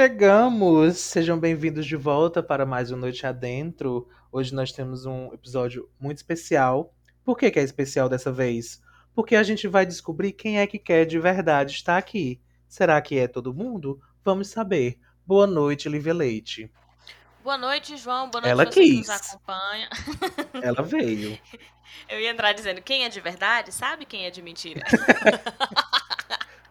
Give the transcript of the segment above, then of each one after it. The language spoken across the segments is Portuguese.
Chegamos! Sejam bem-vindos de volta para mais um Noite Adentro. Hoje nós temos um episódio muito especial. Por que, que é especial dessa vez? Porque a gente vai descobrir quem é que quer de verdade estar aqui. Será que é todo mundo? Vamos saber. Boa noite, Lívia Leite. Boa noite, João. Boa noite Ela você que quis. nos acompanha. Ela veio. Eu ia entrar dizendo quem é de verdade, sabe quem é de mentira.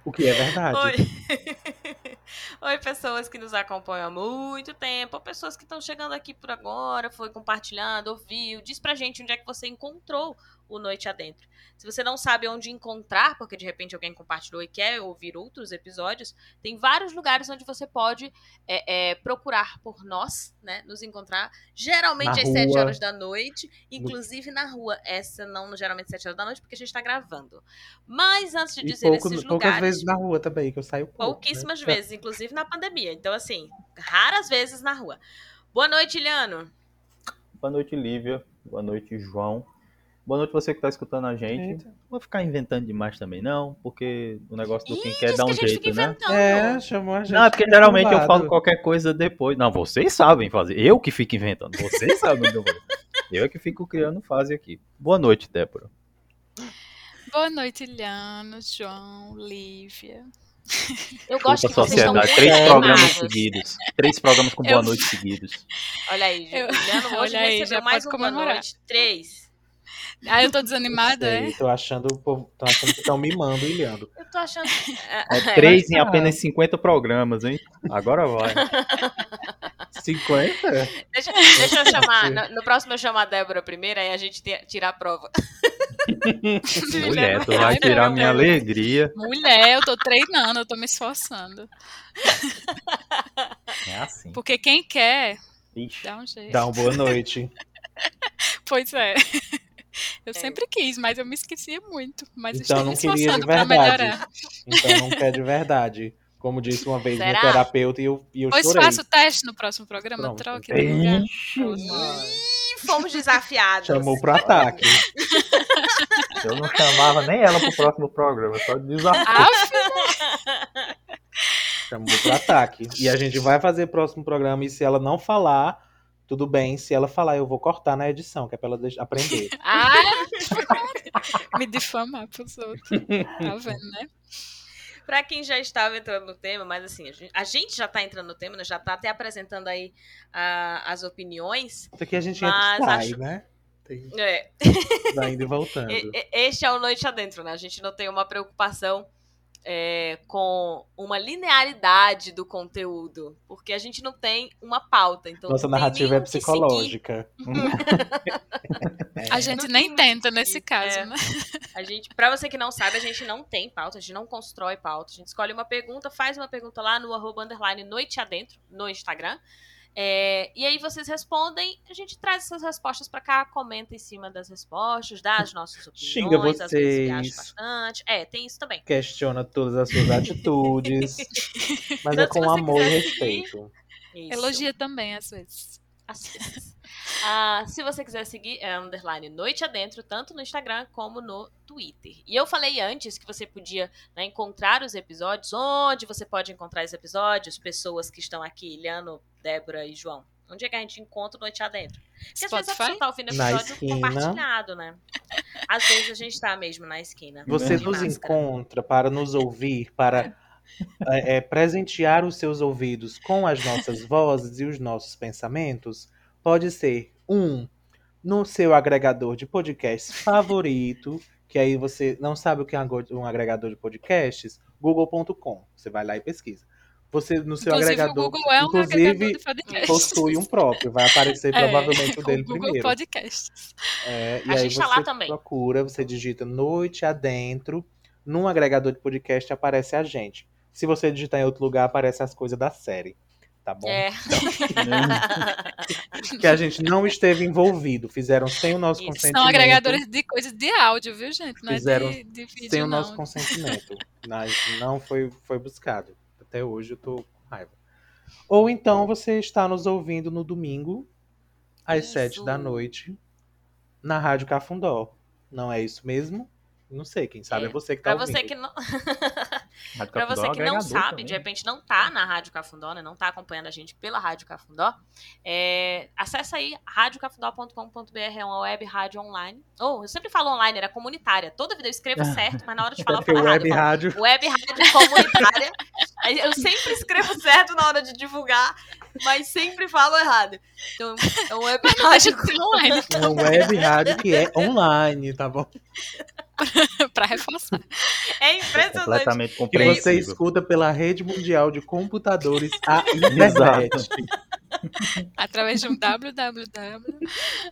O que é verdade. Oi. Oi, pessoas que nos acompanham há muito tempo, ou pessoas que estão chegando aqui por agora, foi compartilhando, ouviu. Diz pra gente onde é que você encontrou o Noite Adentro. Se você não sabe onde encontrar, porque de repente alguém compartilhou e quer ouvir outros episódios, tem vários lugares onde você pode é, é, procurar por nós, né? Nos encontrar. Geralmente Na às 7 rua. horas da noite, inclusive na rua. Essa não geralmente às 7 horas da noite, porque a gente tá gravando. Mas antes de E dizer pouco- esses poucas lugares. vezes na rua também, que eu saio pouco. Pouquíssimas né? vezes, inclusive na pandemia. Então, assim, raras vezes na rua. Boa noite, Iliano. Boa noite, Lívia. Boa noite, João. Boa noite você que está escutando a gente. Eita. Não vou ficar inventando demais também, não, porque o negócio do quem quer diz dar que um jeito, né? É, chamou a gente. Não, é porque geralmente eu falo qualquer coisa depois. Não, vocês sabem fazer. Eu que fico inventando. Vocês sabem o que eu é que fico criando fase aqui. Boa noite, Débora. Boa noite, Iliano, João, Lívia. Eu gosto que Desculpa, vocês estão sociedade. Três programas animados. seguidos. Três programas com boa Eu- noite seguidos. Olha aí, Iliano hoje Olha recebeu já mais uma boa noite. Três. Ah, eu tô desanimada, Sei, é? Tô achando, tô achando que estão mimando ilhando. Eu tô achando. É três mas em tá. apenas 50 programas, hein? Agora vai. 50? Deixa, deixa eu chamar. No, no próximo eu chamo a Débora primeiro, aí a gente te- tira a prova. Mulher, tu vai Ai, tirar minha alegria. Mulher, eu tô treinando, eu tô me esforçando. É assim. Porque quem quer, Ixi. dá um jeito. Dá uma boa noite. Pois é. Eu É. sempre quis, mas eu me esquecia muito. Mas Então estou não queria de esforçando pra verdade. melhorar. Então não quer de verdade. Como disse uma vez Será? meu terapeuta e eu, e eu Pois chorei. faça o teste no próximo programa, Pronto. troque de lugar. Ih, fomos desafiados. Chamou pro ataque. Eu não chamava nem ela pro próximo programa, só desafio. Chamou pro ataque. E a gente vai fazer o próximo programa e se ela não falar, tudo bem. Se ela falar, eu vou cortar na edição, que é pra ela aprender. ah, me difamar pros outros. Tá vendo, né? Pra quem já estava entrando no tema, mas assim, a gente, já tá entrando no tema, né? já tá até apresentando aí ah, as opiniões. Isso aqui a gente entra e sai, acho- né? Tem, É, vai indo e voltando. Este é o Noite Adentro, né? A gente não tem uma preocupação é, com uma linearidade do conteúdo, porque a gente não tem uma pauta. Então Nossa não tem narrativa é psicológica. A gente nem tenta nesse caso, É. né? A gente, para você que não sabe, a gente não tem pauta, a gente não constrói pauta. A gente escolhe uma pergunta, faz uma pergunta lá no arroba underline Noite Adentro, no Instagram. É, e aí vocês respondem, a gente traz essas respostas pra cá, comenta em cima das respostas, dá as nossas opiniões, Xinga às vezes viaja vocês. bastante. É, tem isso também. Questiona todas as suas atitudes. Mas é Então, com amor e respeito. Isso. Elogia também, às vezes. Assim. Ah, se você quiser seguir, é underline Noite Adentro, tanto no Instagram como no Twitter. E eu falei antes que você podia né, encontrar os episódios, onde você pode encontrar os episódios, pessoas que estão aqui, Iliano, Débora e João. Onde é que a gente encontra o Noite Adentro? Porque às vezes pessoa tá ouvindo episódio compartilhado, né? Às vezes a gente tá mesmo na esquina. Você nos máscara. encontra para nos ouvir, para é, é, presentear os seus ouvidos com as nossas vozes e os nossos pensamentos. Pode ser um no seu agregador de podcasts favorito, que aí você não sabe o que é um agregador de podcasts, google.com. Você vai lá e pesquisa. Você no seu Inclusive, agregador, o Google é um inclusive agregador de podcast. possui um próprio, vai aparecer É, provavelmente o dele o Google primeiro. Podcasts. É, e A aí gente você tá lá também. procura, você digita Noite Adentro, num agregador de podcast aparece a gente. Se você digitar em outro lugar, aparece as coisas da série. Tá bom? É. Que a gente não esteve envolvido. Fizeram sem o nosso Isso. consentimento. São agregadores de coisas de áudio, viu, gente? Não Fizeram é de, de vídeo, sem o não. nosso consentimento. Mas não foi, foi buscado. Até hoje eu tô com raiva. Ou então você está nos ouvindo no domingo, às Isso. sete da noite, na Rádio Cafundó. Não é isso mesmo? Não sei, quem sabe é, É, você que tá Pra ouvindo. você que não. Rádio Pra você é um que não sabe, também. de repente não tá na Rádio Cafundó, né? Não tá acompanhando a gente pela Rádio Cafundó, é, acessa aí radiocafundó.com.br, é uma web rádio online. Ou, eu sempre falo online, era comunitária. Toda vida eu escrevo certo, mas na hora de falar, eu Porque falo web. Eu falo, rádio. Web rádio comunitária. Eu sempre escrevo certo na hora de divulgar, mas sempre falo errado. Então, é um web rádio. online Uma web rádio que é online, tá bom? pra reforçar. É impressionante. Completamente Que compreensível. você escuta pela rede mundial de computadores a internet. Através de um www.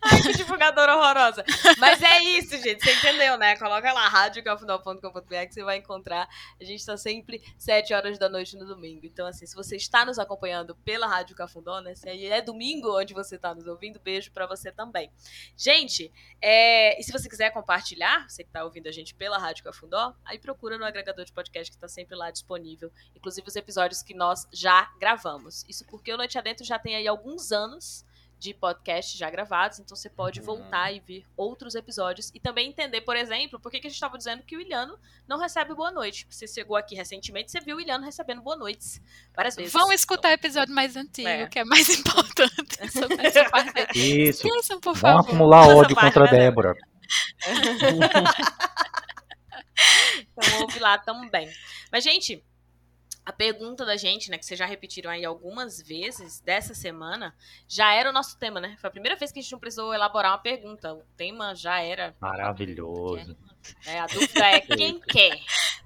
Ai, que divulgadora horrorosa. Mas é isso, gente. Você entendeu, né? Coloca lá, radiocafundó.com.br que você vai encontrar. A gente tá sempre 7 horas da noite no domingo. Então, assim, se você está nos acompanhando pela Rádio Cafundó, né? Se aí é domingo onde você está nos ouvindo, beijo pra você também. Gente, é, e se você quiser compartilhar, você que tá ouvindo a gente pela Rádio Cafundó, aí procura no agregador de podcast que tá sempre lá disponível. Inclusive os episódios que nós já gravamos. Isso porque o Noite Adentro já tem aí alguns anos de podcast já gravados, então você pode Uhum. voltar e ver outros episódios e também entender, por exemplo, por que, que a gente estava dizendo que o Ilhano não recebe boa noite. Você chegou aqui recentemente, você viu o Ilhano recebendo boa noites várias vezes. Vão escutar o episódio mais antigo, É. que é mais importante sobre essa parte. Isso. Esqueçam, por Vão favor. acumular ódio contra a Débora. Então ouve lá também. Mas, gente, a pergunta da gente, né, que vocês já repetiram aí algumas vezes dessa semana, já era o nosso tema, né? Foi a primeira vez que a gente não precisou elaborar uma pergunta. O tema já era. Maravilhoso. É, a dúvida é quem quer.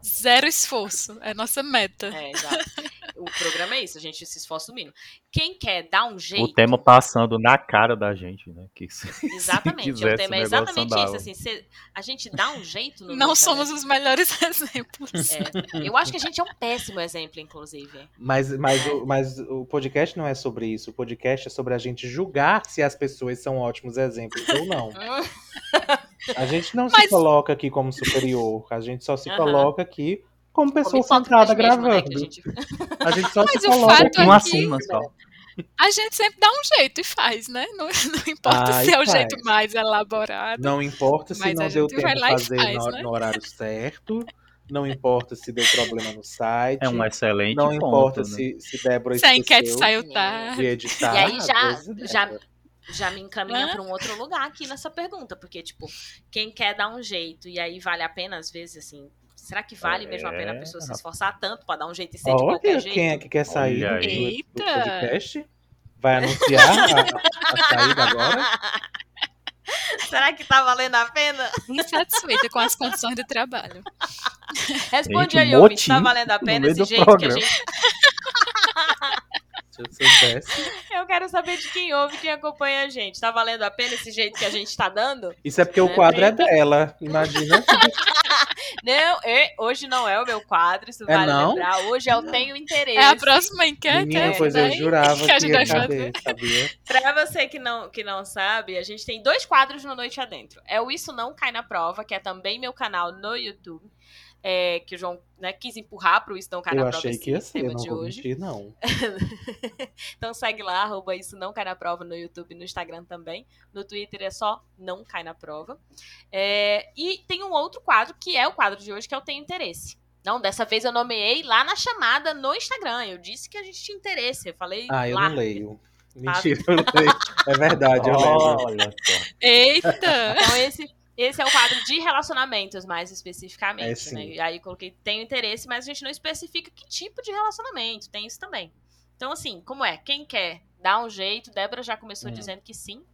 Zero esforço. É nossa meta. É, exato. O programa é isso, a gente se esforça o mínimo. Quem quer dar um jeito. O tema passando na cara da gente, né? Que se- Exatamente, o quisesse tema o é exatamente andava. isso. Assim, cê- a gente dá um jeito no Não somos Adentro. os melhores exemplos. É, eu acho que a gente é um péssimo exemplo, inclusive. Mas, mas, o, mas o podcast não é sobre isso. O podcast é sobre a gente julgar se as pessoas são ótimos exemplos ou não. A gente não se Mas- coloca aqui como superior. A gente só se Aham. coloca aqui como pessoa Como sentada hipócritas mesmo, né, gravando. a gente- A gente só Mas se coloca acima que- só. A gente sempre dá um jeito e faz, né? Não, não importa Ah, se é o faz. jeito mais elaborado. Não importa se não deu tempo de fazer faz, no, né? no horário certo. Não importa se deu problema no site. É um excelente não ponto, importa né? se, se Débora Se a enquete esqueceu saiu de tarde. de editar. E aí já- já- já me encaminha para um outro lugar aqui nessa pergunta, porque, tipo, quem quer dar um jeito e aí vale a pena, às vezes, assim, será que vale mesmo a pena a É, pessoa se esforçar tanto pra dar um jeito e ser de Olha qualquer jeito? quem é que quer sair Olha do, aí. do Eita. podcast. Vai anunciar a, a saída agora. será que tá valendo a pena? Insatisfeita com as condições de trabalho. Responde Eita, aí, ouvinte, tá valendo a pena esse do jeito que a gente... Se eu soubesse. Eu quero saber de quem ouve, quem acompanha a gente. Tá valendo a pena esse jeito que a gente tá dando? Isso é porque o É, quadro é dela. Imagina. Não, é- hoje não é o meu quadro, isso É vale não? lembrar. Hoje eu tenho interesse. É a próxima enquete. Menina, essa pois eu jurava que a gente ia fazer. sabia? Pra você que não, que não sabe, a gente tem dois quadros no Noite Adentro. É o Isso Não Cai na Prova, que é também meu canal no YouTube. É, que o João né, quis empurrar pro Isso Não Cai Eu na Prova achei esse que ia ser, não de vou hoje. mentir, não. Então segue lá, arroba Isso Não Cai na Prova no YouTube e no Instagram também. No Twitter é só Não Cai na Prova. É, e tem um outro quadro, que é o quadro de hoje, que eu tenho interesse. Não, dessa vez eu nomeei lá na chamada no Instagram. Eu disse que a gente tinha interesse. Eu falei Ah, eu lá. não leio. Mentira, eu não leio. É verdade, eu leio. Olha só. Eita! Então esse, esse é o quadro de relacionamentos, mais É, especificamente, sim. né? E aí eu coloquei tenho interesse, mas a gente não especifica que tipo de relacionamento. Tem isso também. Então, assim, como é? Quem quer dar um jeito? Débora já começou Hum. dizendo que sim.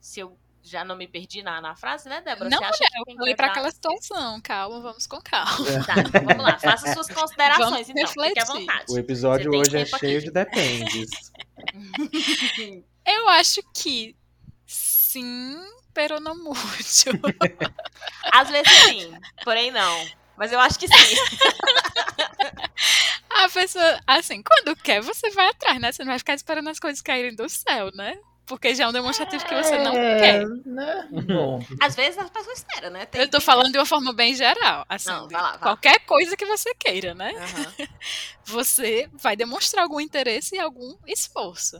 Se eu já não me perdi na, na frase, né, Débora? Não, Você acha que Eu falei quer pra dar- aquela situação. Calma, vamos com calma. Tá, então vamos lá. Faça suas considerações, Vamos então. Fique à refletir. vontade. O episódio tem hoje é cheio aqui. de dependes. Eu acho que sim, pero não muito. Às vezes sim, porém não. Mas eu acho que sim. A pessoa, assim, quando quer, você vai atrás, né? Você não vai ficar esperando as coisas caírem do céu, né? Porque já é um demonstrativo que você não quer. né? Bom, Às vezes a pessoa espera, né? Tem- Eu tô falando de uma forma bem geral. Assim, Não, vai lá, vai qualquer coisa que você queira, né? Aham. Você vai demonstrar algum interesse e algum esforço.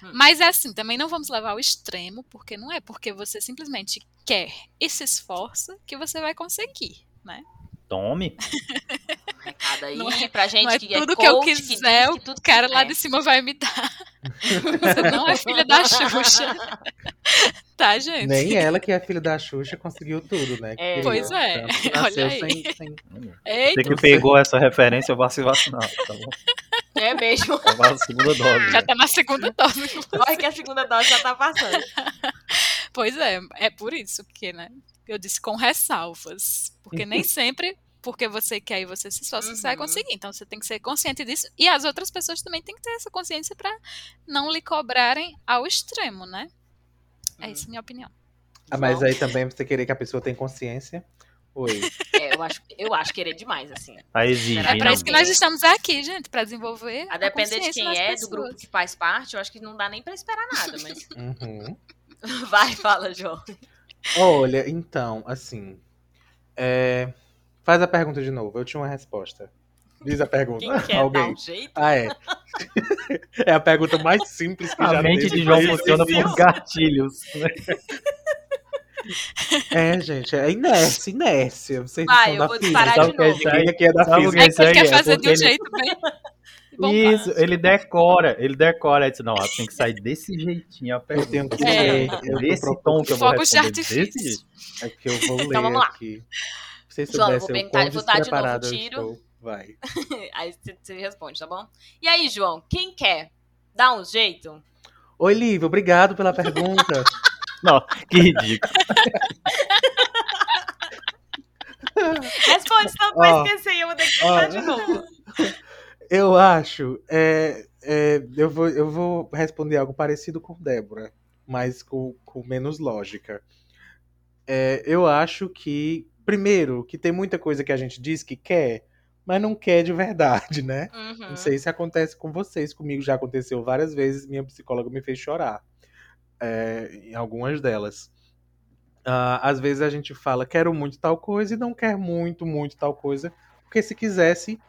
Hum. Mas é assim, também não vamos levar ao extremo, porque não é porque você simplesmente quer e se esforça que você vai conseguir, né? Tome. Recado aí Não é- pra gente Não é que é tudo que eu coach, que quiser, diz que o tudo cara que lá é. de cima vai me dar. Você não é filha da Xuxa, tá, gente? Nem ela, que é filha da Xuxa, conseguiu tudo, né? É. Que Pois é, que olha aí. sem- sem- Eita, Você que pegou essa referência, eu vou se vacinar, tá bom? É mesmo. Eu vou a segunda dose. já né? tá na segunda dose. Olha que a segunda dose já tá passando. Pois é, é por isso que, né? Eu disse com ressalvas. Porque nem sempre, porque você quer e você se esforça, você vai Uhum. conseguir. Então você tem que ser consciente disso. E as outras pessoas também têm que ter essa consciência pra não lhe cobrarem ao extremo, né? É isso a minha opinião. Ah, mas aí também você querer que a pessoa tenha consciência. Oi. É, eu acho, eu acho querer demais, assim. Tá exigindo. É É pra isso que nós estamos aqui, gente, pra desenvolver. A depender de quem é, do pessoas. grupo que faz parte, eu acho que não dá nem pra esperar nada, mas. Uhum. Vai, fala, João. Olha, então, assim. é, Faz a pergunta de novo. Eu tinha uma resposta. Diz a pergunta. Quem quer dar Alguém. um jeito? Ah, é. é a pergunta mais simples que já A mente de João funciona difícil. por gatilhos. né? É, gente, é inércia, inércia. Vocês Vai, eu vou disparar de é novo. Ninguém aqui é da Sabe física. É isso que ele aí quer é fazer de um ele- jeito bem. Isso, ele decora, ele decora. Aí disse, não, tem que sair desse jeitinho a pergunta. tenho que ler, eu tô Desse tom que eu vou Fogos de responder artifício. É que eu vou ler Então, vamos lá. aqui. Vocês João, soubessem o perguntar- quão dar de novo tiro. estou. Vai. Aí você- responde, tá bom? E aí, João, quem quer? Dá um jeito? Oi, Lívia, obrigado pela pergunta. Não, que ridículo. Responde, senão eu vou esquecer eu vou ter que de novo. Eu acho. é, é, eu, vou, eu vou responder algo parecido com Débora, mas com, com menos lógica. É, eu acho que, primeiro, que tem muita coisa que a gente diz que quer, mas não quer de verdade, né? Uhum. Não sei se acontece com vocês, comigo já aconteceu várias vezes, minha psicóloga me fez chorar. é, em algumas delas. Ah, às vezes a gente fala, quero muito tal coisa e não quer muito, muito tal coisa. Porque se quisesse,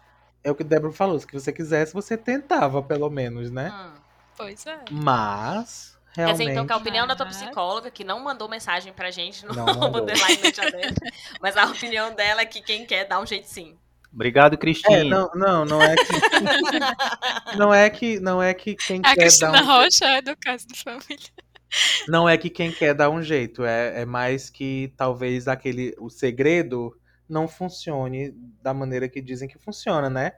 é o que Débora falou, se você quisesse, você tentava, pelo menos, né? Hum. Pois é. Mas, Quer realmente. dizer, então, que a opinião da tua psicóloga, que não mandou mensagem pra gente no Não mandou. Underline Noite Adentro, mas a opinião dela é que quem quer dá um jeito sim. Obrigado, É, Cristina. não, não, não é que. não é que, não é que quem A quer dar Cristina um Rocha é do caso de família. Não é que quem quer dar um jeito, é, é mais que talvez aquele o segredo não funcione da maneira que dizem que funciona, né?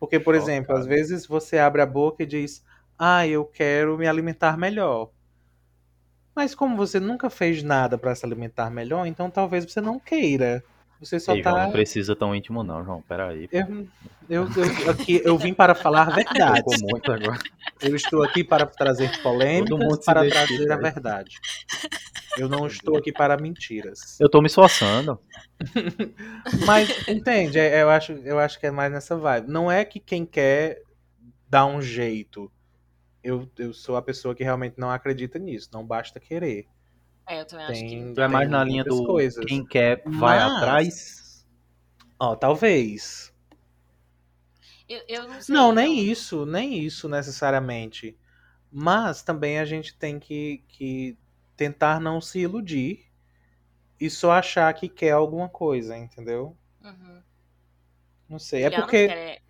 Porque, por Ó, exemplo, cara. às vezes você abre a boca e diz: "Ah, eu quero me alimentar melhor". Mas como você nunca fez nada para se alimentar melhor, então talvez você não queira. Você só Ei, João, tá não precisa tão íntimo, não, João. Peraí. eu, eu, eu, aqui, eu vim para falar a verdade. Muito agora. Eu estou aqui para trazer polêmicas, para trazer a verdade. Eu não estou aqui para mentiras. Eu tô me esforçando. Mas, entende, é- eu acho, eu acho que é mais nessa vibe. Não é que quem quer dá um jeito. Eu, eu sou a pessoa que realmente não acredita nisso. Não basta querer. É, eu também acho que. Tem, Tu é mais tem na linha do coisas. quem quer vai Mas- atrás. Ó, talvez. Eu, eu não sei. Não, nem então. isso, nem isso necessariamente. Mas também a gente tem que, que tentar não se iludir e só achar que quer alguma coisa, entendeu? Uhum. Não sei. É porque,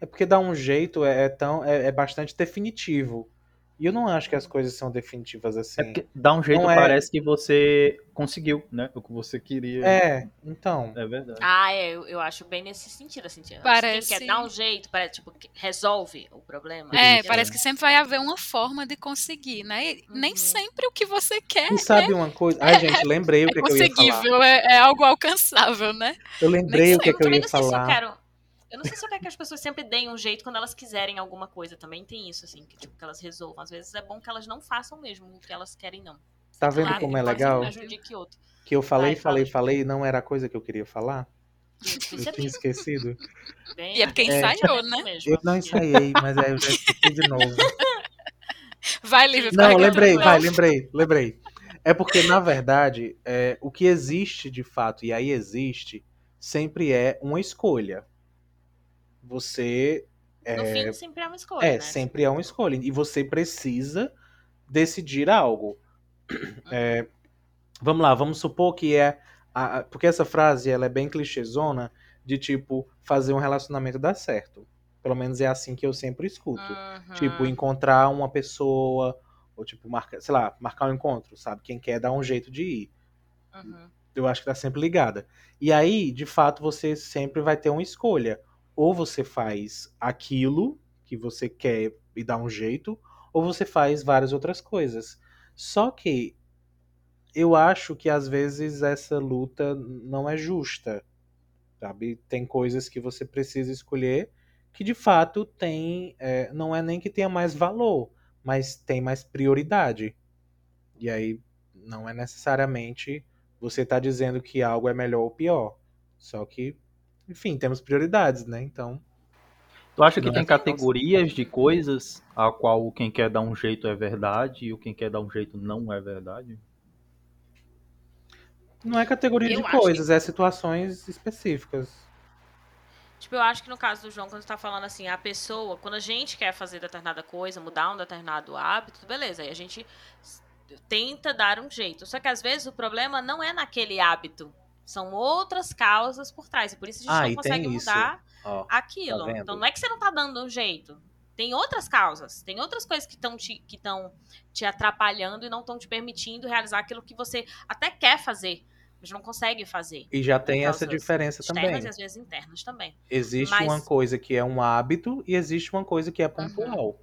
é porque dar um jeito é, é tão, é, é bastante definitivo. E eu não acho que as coisas são definitivas assim. É dá um jeito, Não é- parece que você conseguiu, né? O que você queria. É, então. É verdade. Ah, é, eu, eu acho bem nesse sentido, assim. tipo, Parece- Quem quer dar um jeito, parece, tipo, que resolve o problema. É, parece que sempre vai haver uma forma de conseguir, né? E Nem Uhum. sempre o que você quer E sabe uma coisa? Ai, gente, lembrei o é que, é que eu ia falar. conseguível, é, é algo alcançável, né? Eu lembrei Nem o que, é que eu ia falar. Eu não sei se eu quero que as pessoas sempre deem um jeito quando elas quiserem alguma coisa. Também tem isso, assim, que, tipo, que elas resolvam. Às vezes é bom que elas não façam mesmo o que elas querem, não. Tá vendo Claro, como é legal? que outro. Que eu falei, Vai, falei, fala. falei e não era a coisa que eu queria falar? Eu Eu percebi. tinha esquecido. Bem, E é porque bem ensaiou, isso né? mesmo, Eu não ensaiei, mas aí eu já esqueci de novo. Vai, Lívia, Não, lembrei, vai, lembrei, lembrei. É porque, na verdade, é, o que existe de fato, e aí existe, sempre é uma escolha. Você. No É, fim, sempre é uma escolha, é né? sempre é uma escolha. E você precisa decidir algo. É, vamos lá, vamos supor que é. a- porque essa frase ela é bem clichêzona de tipo fazer um relacionamento dar certo. Pelo menos é assim que eu sempre escuto. Uhum. Tipo, encontrar uma pessoa, ou tipo, marcar, sei lá, marcar um encontro, sabe? Quem quer dar um jeito de ir. Uhum. Eu acho que tá sempre ligada. E aí, de fato, você sempre vai ter uma escolha. Ou você faz aquilo que você quer e dá um jeito, ou você faz várias outras coisas. Só que eu acho que às vezes essa luta não é justa. Sabe? Tem coisas que você precisa escolher que de fato tem. é, não é nem que tenha mais valor, mas tem mais prioridade. E aí não é necessariamente você tá dizendo que algo é melhor ou pior. Só que, enfim, temos prioridades, né? Então. Tu acha que tem é categorias de coisas a qual o quem quer dar um jeito é verdade e o quem quer dar um jeito não é verdade? Não é categoria Eu de coisas, é situações específicas. Tipo, eu acho que no caso do João, quando você tá falando assim, a pessoa, quando a gente quer fazer determinada coisa, mudar um determinado hábito, beleza, aí a gente tenta dar um jeito. Só que às vezes o problema não é naquele hábito. São outras causas por trás. E por isso a gente Ah, não consegue mudar Ó, aquilo. Tá então não é que você não tá dando um jeito. Tem outras causas, tem outras coisas que estão te, que te atrapalhando e não estão te permitindo realizar aquilo que você até quer fazer, mas não consegue fazer. e já tem essa diferença Externas também. e às vezes internas também. Existe Mas- uma coisa que é um hábito e existe uma coisa que é pontual.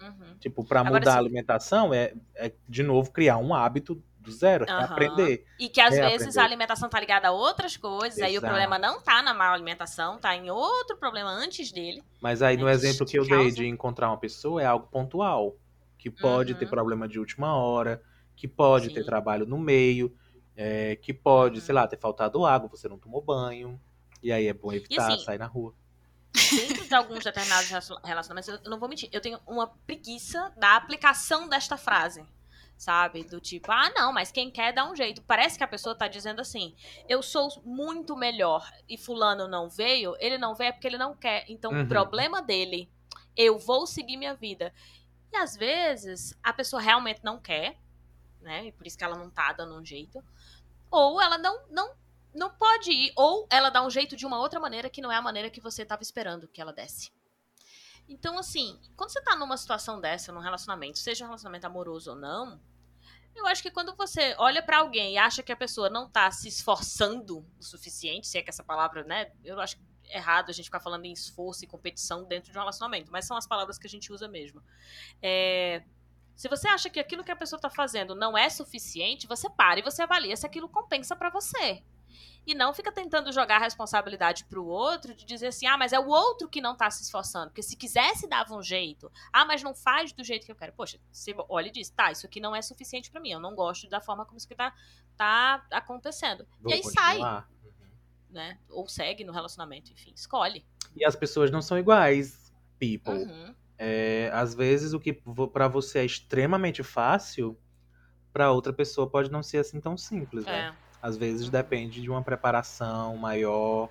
Uhum. Tipo, pra Agora, mudar a se- alimentação é, é, de novo, criar um hábito do zero, é Aham. aprender. E que às É, vezes aprender. a alimentação tá ligada a outras coisas, aí o Exato. problema não tá na má alimentação, tá em outro problema antes dele. Mas aí, no É, exemplo que eu dei causa- de encontrar uma pessoa, é algo pontual. Que pode ter Uhum. problema de última hora, que pode ter Sim. trabalho no meio, é, que pode, Uhum. sei lá, ter faltado água, você não tomou banho. E aí é bom evitar assim, sair na rua. Dentro de alguns determinados relacion- relacionamentos, eu não vou mentir, eu tenho uma preguiça da aplicação desta frase. Sabe? Do tipo, ah, não, mas quem quer dá um jeito. Parece que a pessoa tá dizendo assim: eu sou muito melhor e Fulano não veio, ele não veio é porque ele não quer. Então, Uhum. o problema dele, eu vou seguir minha vida. E às vezes, a pessoa realmente não quer, né? E por isso que ela não tá dando um jeito. Ou ela não, não, não pode ir. Ou ela dá um jeito de uma outra maneira que não é a maneira que você tava esperando que ela desse. Então, assim, quando você tá numa situação dessa, num relacionamento, seja um relacionamento amoroso ou não, eu acho que quando você olha pra alguém e acha que a pessoa não tá se esforçando o suficiente, se é que essa palavra, né? Eu acho errado a gente ficar falando em esforço e competição dentro de um relacionamento, mas são as palavras que a gente usa mesmo. É, se você acha que aquilo que a pessoa tá fazendo não é suficiente, você para e você avalia se aquilo compensa pra você. E não fica tentando jogar a responsabilidade pro outro de dizer assim: ah, mas é o outro que não tá se esforçando. Porque se quisesse, dava um jeito. Ah, mas não faz do jeito que eu quero. Poxa, você olha e diz: tá, isso aqui não é suficiente pra mim. Eu não gosto da forma como isso aqui tá, tá acontecendo. Vou e aí sai, continuar. Uhum. né? Ou segue no relacionamento, enfim, escolhe. E as pessoas não são iguais, people. Uhum. É, às vezes o que pra você é extremamente fácil, pra outra pessoa pode não ser assim tão simples, né? É. Às vezes depende de uma preparação maior,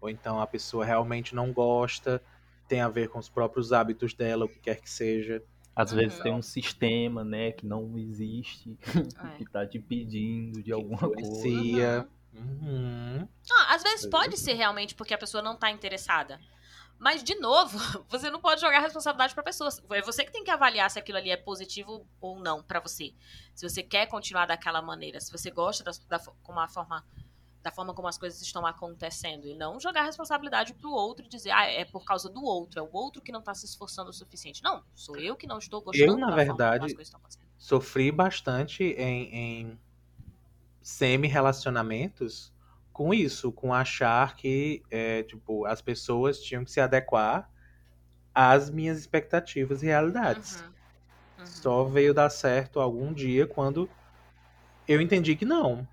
ou então a pessoa realmente não gosta, tem a ver com os próprios hábitos dela, o que quer que seja. Às Uhum. vezes tem um sistema, né, que não existe, É. que tá te pedindo de alguma coisa. Influencia. Uhum. Ah, às vezes pode é. ser realmente porque a pessoa não tá interessada. Mas, de novo, você não pode jogar a responsabilidade pra pessoa. É você que tem que avaliar se aquilo ali é positivo ou não pra você. Se você quer continuar daquela maneira, se você gosta da, da, como a forma, da forma como as coisas estão acontecendo. E não jogar a responsabilidade pro outro e dizer, ah, é por causa do outro, é o outro que não tá se esforçando o suficiente. Não, sou eu que não estou gostando na da forma verdade, como as coisas estão acontecendo. Sofri bastante em, em semi-relacionamentos com isso, com achar que é, tipo, as pessoas tinham que se adequar às minhas expectativas e realidades. Uhum, uhum, Só veio dar certo algum dia quando eu entendi que não.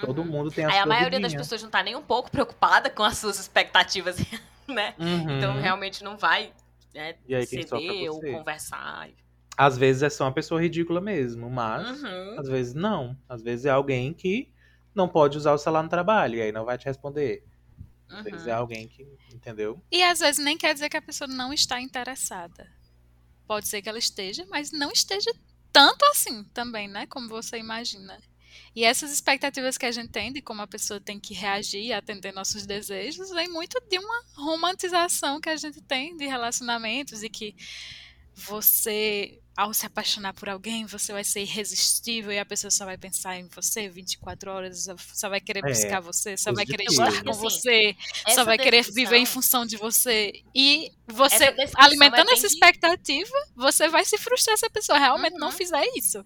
Todo uhum. mundo tem a Aí sua a maioria das vidinha. pessoas não tá nem um pouco preocupada com as suas expectativas, né? Uhum. Então realmente não vai né, aí é ceder ou conversar. Às vezes é só uma pessoa ridícula mesmo, mas Uhum. às vezes não. Às vezes é alguém que não pode usar o celular no trabalho e aí não vai te responder. Às vezes é Uhum. alguém que, entendeu? E às vezes nem quer dizer que a pessoa não está interessada. Pode ser que ela esteja, mas não esteja tanto assim também, né? Como você imagina. E essas expectativas que a gente tem de como a pessoa tem que reagir e atender nossos desejos vem muito de uma romantização que a gente tem de relacionamentos e que você, ao se apaixonar por alguém, você vai ser irresistível e a pessoa só vai pensar em você 24 horas, só vai querer É, buscar você, só vai querer estar com Assim, você, só vai querer viver em função de você. E você, alimentando é essa expectativa, você vai se frustrar se a pessoa realmente não Uhum. fizer isso.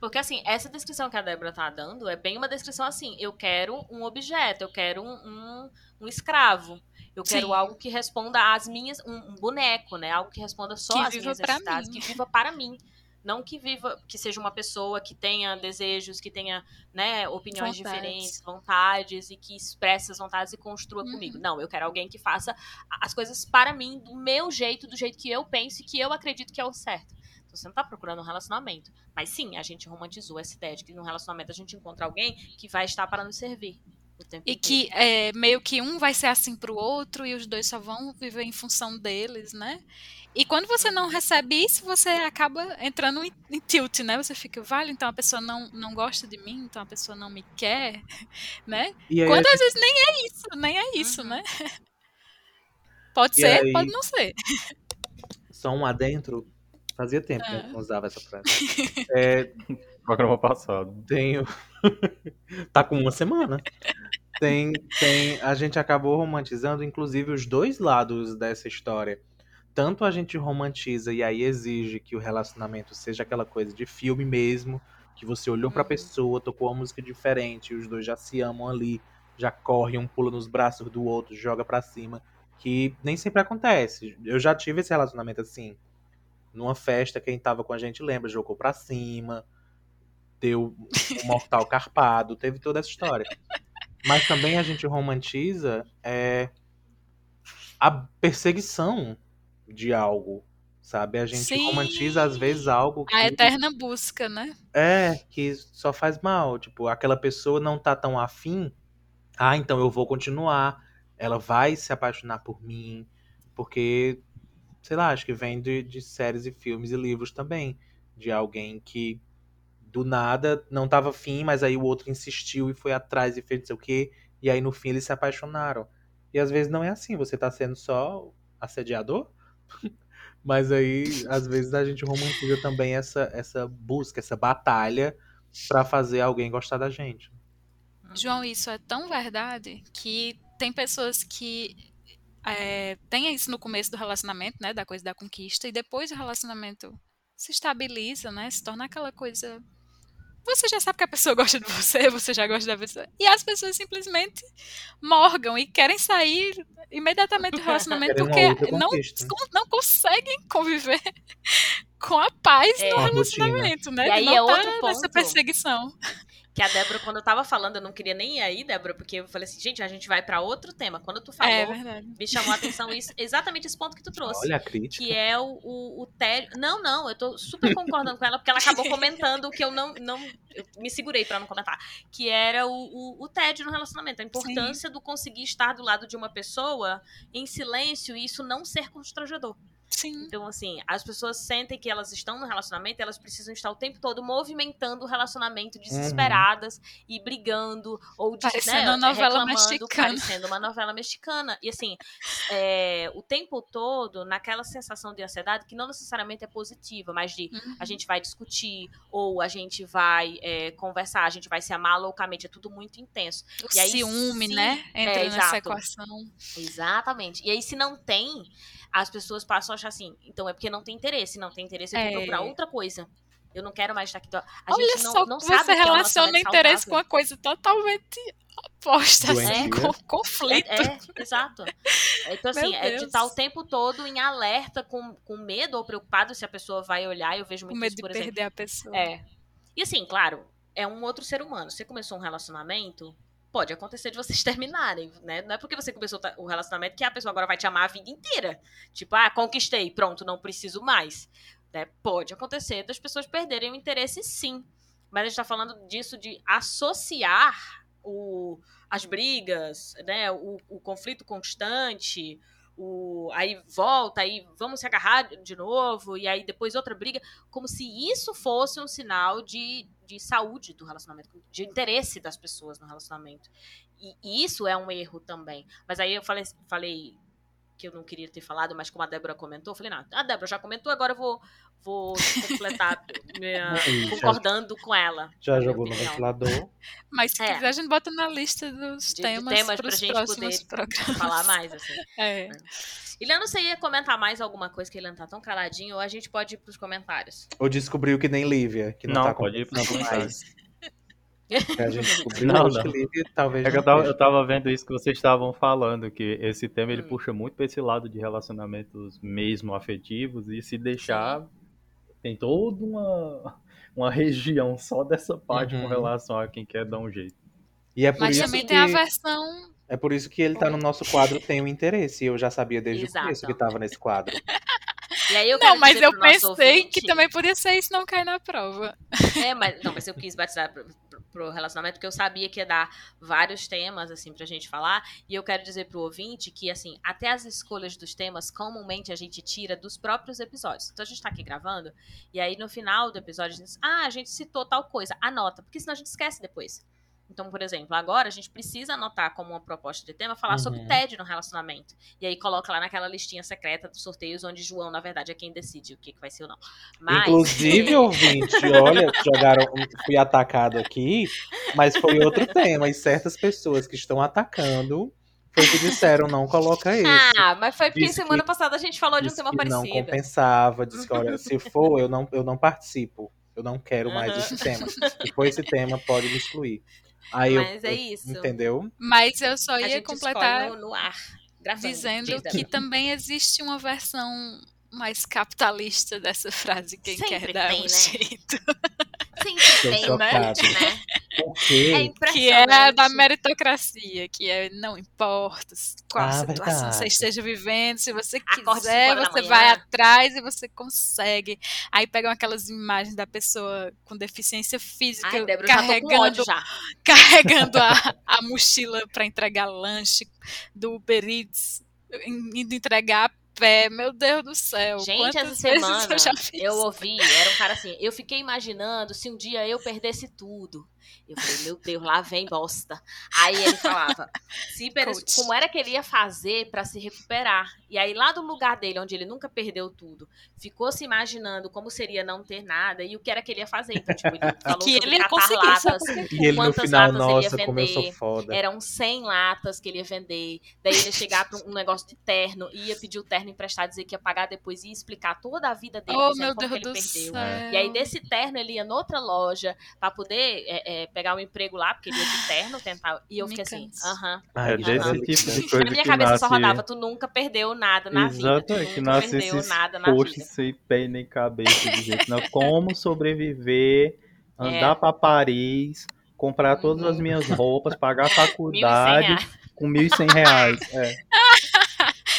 Porque assim, essa descrição que a Débora tá dando é bem uma descrição assim: eu quero um objeto, eu quero um, um, um escravo. Eu quero Sim. algo que responda às minhas. Um, um boneco, né? Algo que responda só Que às minhas necessidades, que viva para mim. Não que viva, que seja uma pessoa que tenha desejos, que tenha, né, opiniões Vontades. diferentes, vontades e que expresse as vontades e construa Uhum. comigo. Não, eu quero alguém que faça as coisas para mim, do meu jeito, do jeito que eu penso e que eu acredito que é o certo. Então você não tá procurando um relacionamento. Mas sim, a gente romantizou essa ideia de que no relacionamento a gente encontra alguém que vai estar para nos servir. O tempo E inteiro. que é, meio que um vai ser assim pro outro e os dois só vão viver em função deles, né? E quando você não recebe isso, você acaba entrando em, em tilt, né? Você fica, vale, então a pessoa não, não gosta de mim, então a pessoa não me quer, né? E aí, Quando às vezes nem é isso, nem é isso, Uhum. né? Pode E ser, aí- pode não ser. só um adentro. Fazia tempo que Ah. eu não usava essa frase. É, Programa passado. tenho. tá com uma semana. Tem, tem. A gente acabou romantizando, inclusive, os dois lados dessa história. Tanto a gente romantiza e aí exige que o relacionamento seja aquela coisa de filme mesmo, que você olhou pra Uhum. pessoa, tocou uma música diferente, e os dois já se amam ali, já correm, um pula nos braços do outro, joga pra cima, que nem sempre acontece. Eu já tive esse relacionamento assim. Numa festa, quem tava com a gente lembra, jogou pra cima, deu um mortal carpado, teve toda essa história. Mas também a gente romantiza é, a perseguição de algo, sabe? A gente Sim. romantiza às vezes algo que A eterna busca, né? é que só faz mal, tipo, aquela pessoa não tá tão afim, ah, então eu vou continuar, ela vai se apaixonar por mim, porque sei lá, acho que vem de, de séries e filmes e livros também, de alguém que do nada não tava afim, mas aí o outro insistiu e foi atrás e fez não sei o quê, e aí no fim eles se apaixonaram. E às vezes não é assim, você tá sendo só assediador, mas aí às vezes a gente romantiza também essa, essa busca, essa batalha pra fazer alguém gostar da gente. João, isso é tão verdade que tem pessoas que é, têm isso no começo do relacionamento, né? Da coisa da conquista, e depois o relacionamento se estabiliza, né? Se torna aquela coisa. Você já sabe que a pessoa gosta de você, você já gosta da pessoa. E as pessoas simplesmente morgam e querem sair imediatamente do relacionamento porque não, conquista. não conseguem conviver com a paz É. no relacionamento, né? E aí não é tá outro nessa ponto. perseguição. Que a Débora, quando eu tava falando, eu não queria nem ir aí, Débora, porque eu falei assim, gente, a gente vai pra outro tema. Quando tu falou, É verdade. me chamou a atenção isso, exatamente esse ponto que tu trouxe. Olha a crítica. que é o, o, o tédio. Não, não, eu tô super concordando com ela, porque ela acabou comentando o que eu não. não eu me segurei pra não comentar. Que era o, o, o tédio no relacionamento. A importância do conseguir estar do lado de uma pessoa em silêncio e isso não ser constrangedor. Sim. Então, assim, as pessoas sentem que elas estão no relacionamento, elas precisam estar o tempo todo movimentando o relacionamento, desesperadas e brigando, ou de, Parecendo né, uma novela reclamando, mexicana. parecendo uma novela mexicana. E assim, é, o tempo todo naquela sensação de ansiedade que não necessariamente é positiva, mas de Uhum. a gente vai discutir, ou a gente vai é, conversar, a gente vai se amar loucamente, é tudo muito intenso. O E aí, ciúme, se- né? Entra é, nessa exato. equação. Exatamente. E aí, se não tem, as pessoas passam a achar assim, então é porque não tem interesse. Não tem interesse, eu vou É. procurar outra coisa. Eu não quero mais estar aqui. A Olha gente não, só, não sabe você que é um relaciona relacionamento interesse com uma coisa totalmente oposta, assim, Doentia. com conflito. É, é, exato. Então, assim, Meu é de estar o tempo todo em alerta, com, com medo ou preocupado se a pessoa vai olhar. Eu vejo com muito medo isso, de por exemplo. perder a pessoa. É. E assim, claro, é um outro ser humano. Você começou um relacionamento, pode acontecer de vocês terminarem, né? Não é porque você começou o relacionamento que a pessoa agora vai te amar a vida inteira. Tipo, ah, conquistei, pronto, não preciso mais. Né? Pode acontecer das pessoas perderem o interesse, sim. Mas a gente tá falando disso de associar o, as brigas, né? O, o conflito constante, o, aí volta, aí vamos se agarrar de novo, e aí depois outra briga, como se isso fosse um sinal de, de saúde do relacionamento, de interesse das pessoas no relacionamento. E, e isso é um erro também. Mas aí eu falei, falei que eu não queria ter falado, mas como a Débora comentou, eu falei, não, a Débora já comentou, agora eu vou, vou completar minha, Aí, já- concordando com ela. Já jogou no opinião. ventilador. Mas se É. quiser, a gente bota na lista dos De- de temas, temas para pra os gente poder programas. Falar mais, assim. É. Eliana, você ia comentar mais alguma coisa que ele não tá tão caladinho, ou a gente pode ir pros comentários? Ou descobriu que nem Lívia, que não, Não, tá pode ir pros conversando comentários. Que a gente descobriu Não, talvez É que eu tava, eu tava vendo isso que vocês estavam falando, que esse tema ele Hum. puxa muito pra esse lado de relacionamentos mesmo afetivos, e se deixar, tem toda uma, uma região só dessa parte Uhum. com relação a quem quer dar um jeito. E é por Mas isso também que... tem a versão. É por isso que ele tá no nosso quadro Tem o Interesse. Eu já sabia desde Exato. o começo que tava nesse quadro. E aí eu Não, mas eu pensei ouvinte- que também podia ser isso não cair na prova. É, mas, não, mas eu quis batizar pro relacionamento, porque eu sabia que ia dar vários temas, assim, pra gente falar. E eu quero dizer pro ouvinte que, assim, até as escolhas dos temas, comumente a gente tira dos próprios episódios. Então a gente tá aqui gravando, e aí no final do episódio a gente diz, ah, a gente citou tal coisa, anota, porque senão a gente esquece depois. Então, por exemplo, agora a gente precisa anotar como uma proposta de tema falar Uhum. sobre tédio no relacionamento. E aí coloca lá naquela listinha secreta dos sorteios, onde João, na verdade, é quem decide o que, que vai ser ou não. Mas, Inclusive, ouvinte, olha, jogaram, fui atacado aqui, mas foi outro tema. E certas pessoas que estão atacando foi que disseram, não coloca esse. Ah, mas foi porque Disse semana que- passada a gente falou de um tema que não parecido. compensava, disse que, olha, se for, eu não, eu não participo. Eu não quero mais Aham. esse tema. Se for esse tema, pode me excluir. Aí Mas eu, é eu- isso. Entendeu? Mas eu só ia completar no, no ar. Gravando. dizendo Diz, que também existe uma versão mais capitalista dessa frase, quem Sempre quer dar tem, um né? jeito. Sempre Tô tem, chocado. né? É Que é da meritocracia, que é não importa qual Ah, situação verdade. você esteja vivendo, se você Acorde quiser, você vai atrás e você consegue. Aí pegam aquelas imagens da pessoa com deficiência física Ai, Débora, carregando, carregando a, a mochila para entregar lanche do Uber Eats, indo entregar a pé. Meu Deus do céu. Gente, essa semana eu já fiz. eu ouvi, era um cara assim, eu fiquei imaginando se um dia eu perdesse tudo. Eu falei, meu Deus, lá vem bosta. Aí ele falava, se como era que ele ia fazer pra se recuperar? E aí lá do lugar dele, onde ele nunca perdeu tudo, ficou se imaginando como seria não ter nada e o que era que ele ia fazer. Então, tipo, ele falou que ele latas, E ele no quantas final, latas ele ia nossa, como eu sou vender. foda. Eram 100 latas que ele ia vender. Daí ele ia chegar pra um negócio de terno, ia pedir o terno emprestado, dizer que ia pagar depois, ia explicar toda a vida dele, Oh, meu como Deus que ele do perdeu. céu. E aí, desse terno, ele ia noutra loja pra poder é, é, pegar um emprego lá, porque ele ia de terno tentar. E eu Me fiquei assim, aham. Ai, é desse delícia. tipo de Na coisa minha que cabeça nasce... só rodava, tu nunca perdeu nada na vida. Exato, é que nasce perdeu esses nada na vida. sem pé nem cabeça de jeito não. Como sobreviver, andar É. pra Paris, comprar todas as Uhum. minhas roupas, pagar a 1.100 faculdade com 1.100 reais. É.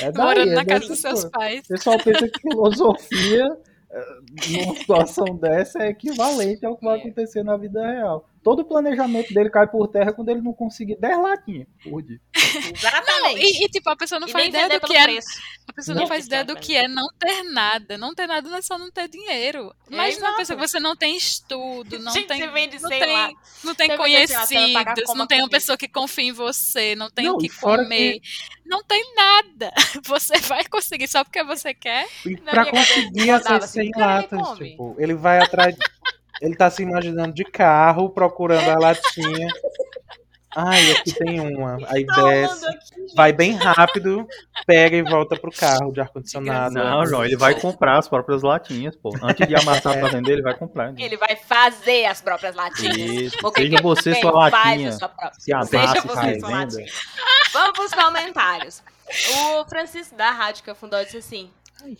É daí, Morando é na casa dos seus coisas. pais. O pessoal pensa que filosofia, eh, numa situação dessa, é equivalente ao que vai É. acontecer na vida real. Todo o planejamento dele cai por terra quando ele não conseguir 10 latinhas por dia. Exatamente. E, e, tipo, a pessoa não E faz ideia do que é. preço. A pessoa não, Não. faz ideia do que é não ter nada. Não ter nada não é só não ter dinheiro. É, Imagina uma pessoa que você não tem estudo, não Gente, tem. você vende, não sei tem, lá. não tem Você vende, lá, conhecidos, não tem uma pessoa que confia em você, não tem Não, o que comer. Não tem nada. Você vai conseguir só porque você quer. E pra conseguir essas assim, 100 cara, ele latas, tipo, ele vai atrás. Ele tá se imaginando de carro, procurando a latinha. Ai, aqui tem uma. Aí Tá rolando desce, aqui. vai bem rápido, pega e volta pro carro de ar-condicionado. Não, João, ele vai comprar as próprias latinhas, pô. Antes de amassar pra vender, ele vai comprar. né? Ele vai fazer as próprias latinhas. Isso. Porque Seja você sua latinha. a sua própria- Se se você sua revenda. latinha. Vamos pros comentários. O Francisco da Rádio que fundou disse assim: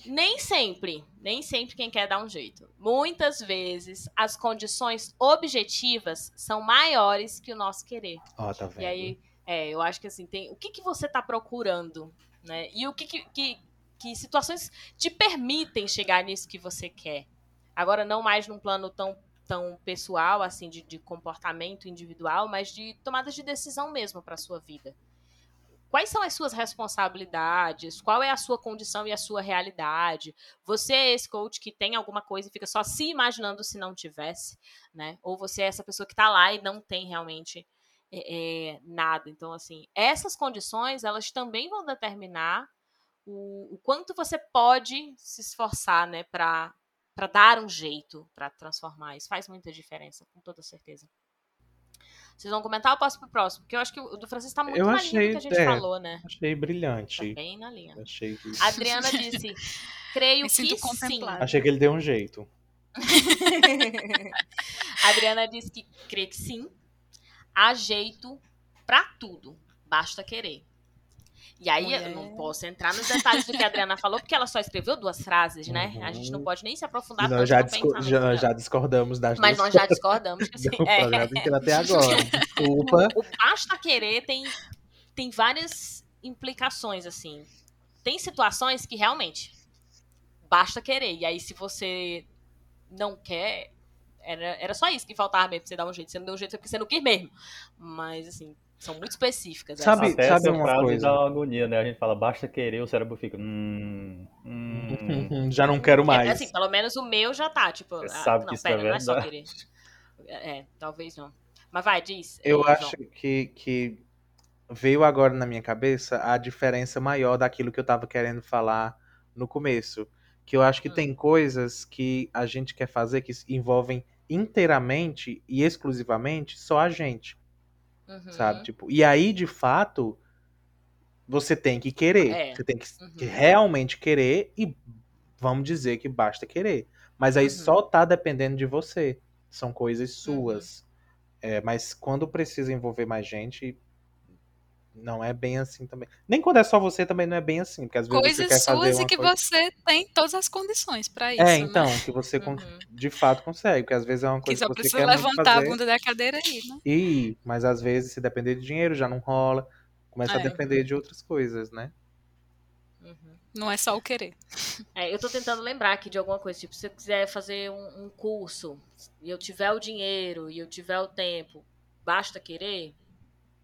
nem sempre, nem sempre quem quer dar um jeito. Muitas vezes as condições objetivas são maiores que o nosso querer. Ó, tá vendo? E aí, é, eu acho que assim, tem. O que, que você tá procurando, né? E o que, que, que, que situações te permitem chegar nisso que você quer? Agora, não mais num plano tão, tão pessoal, assim, de, de comportamento individual, mas de tomadas de decisão mesmo para sua vida. Quais são as suas responsabilidades, qual é a sua condição e a sua realidade. Você é esse coach que tem alguma coisa e fica só se imaginando se não tivesse, né? Ou você é essa pessoa que está lá e não tem realmente é, é, nada. Então, assim, essas condições, elas também vão determinar o, o quanto você pode se esforçar, né, para dar um jeito, para transformar. Isso faz muita diferença, com toda certeza. Vocês vão comentar ou posso pro próximo? Porque eu acho que o do Francisco tá muito Eu na achei, linha do que a gente é, falou, né? Achei Tá brilhante. bem na linha. Achei que, A Adriana disse, creio Me que sinto sim. achei que ele deu um jeito. A Adriana disse que crê que sim. Há jeito pra tudo. Basta querer. E aí Mulher. eu não posso entrar nos detalhes do que a Adriana falou, porque ela só escreveu duas frases, né? A gente não Uhum. pode nem se aprofundar E nós já, não disco- pensar no já, já discordamos das Mas nós já discordamos assim, do é, programa inteiro até agora. Desculpa. o basta querer tem, tem várias implicações, assim. Tem situações que realmente basta querer. E aí, se você não quer, era, era só isso que faltava mesmo pra você dar um jeito. Você não deu um jeito porque você não quis mesmo. Mas, assim, são muito específicas. Sabe-. Até sabe essa uma frase coisa? uma agonia, né? A gente fala, basta querer, o cérebro fica. Hum, hum. Já não quero É, mais. assim, pelo menos o meu já tá, tipo, Você ah, sabe não, que isso pera, é não é só querer. É, talvez não. Mas vai, diz. Eu acho que, que veio agora na minha cabeça a diferença maior daquilo que eu tava querendo falar no começo. Que eu acho que Hum. tem coisas que a gente quer fazer que envolvem inteiramente e exclusivamente só a gente. Uhum. sabe? Tipo, e aí, de fato, você tem que querer. É. Você tem que, Uhum. que realmente querer e vamos dizer que basta querer. Mas aí Uhum. só tá dependendo de você. São coisas Uhum. suas. É, mas quando precisa envolver mais gente, não é bem assim também. Nem quando é só você também não é bem assim, porque às vezes você Coisas quer fazer suas uma e que coisa... você tem todas as condições pra isso. É, né? então, que você Uhum. de fato consegue, porque às vezes é uma Que coisa só que você precisa quer muito levantar fazer. a bunda da cadeira aí, né? E mas às vezes se depender de dinheiro já não rola, começa a É. depender de outras coisas, né? Uhum. Não é só o querer. É, eu tô tentando lembrar aqui de alguma coisa. Tipo, se eu quiser fazer um, um curso e eu tiver o dinheiro e eu tiver o tempo, basta querer?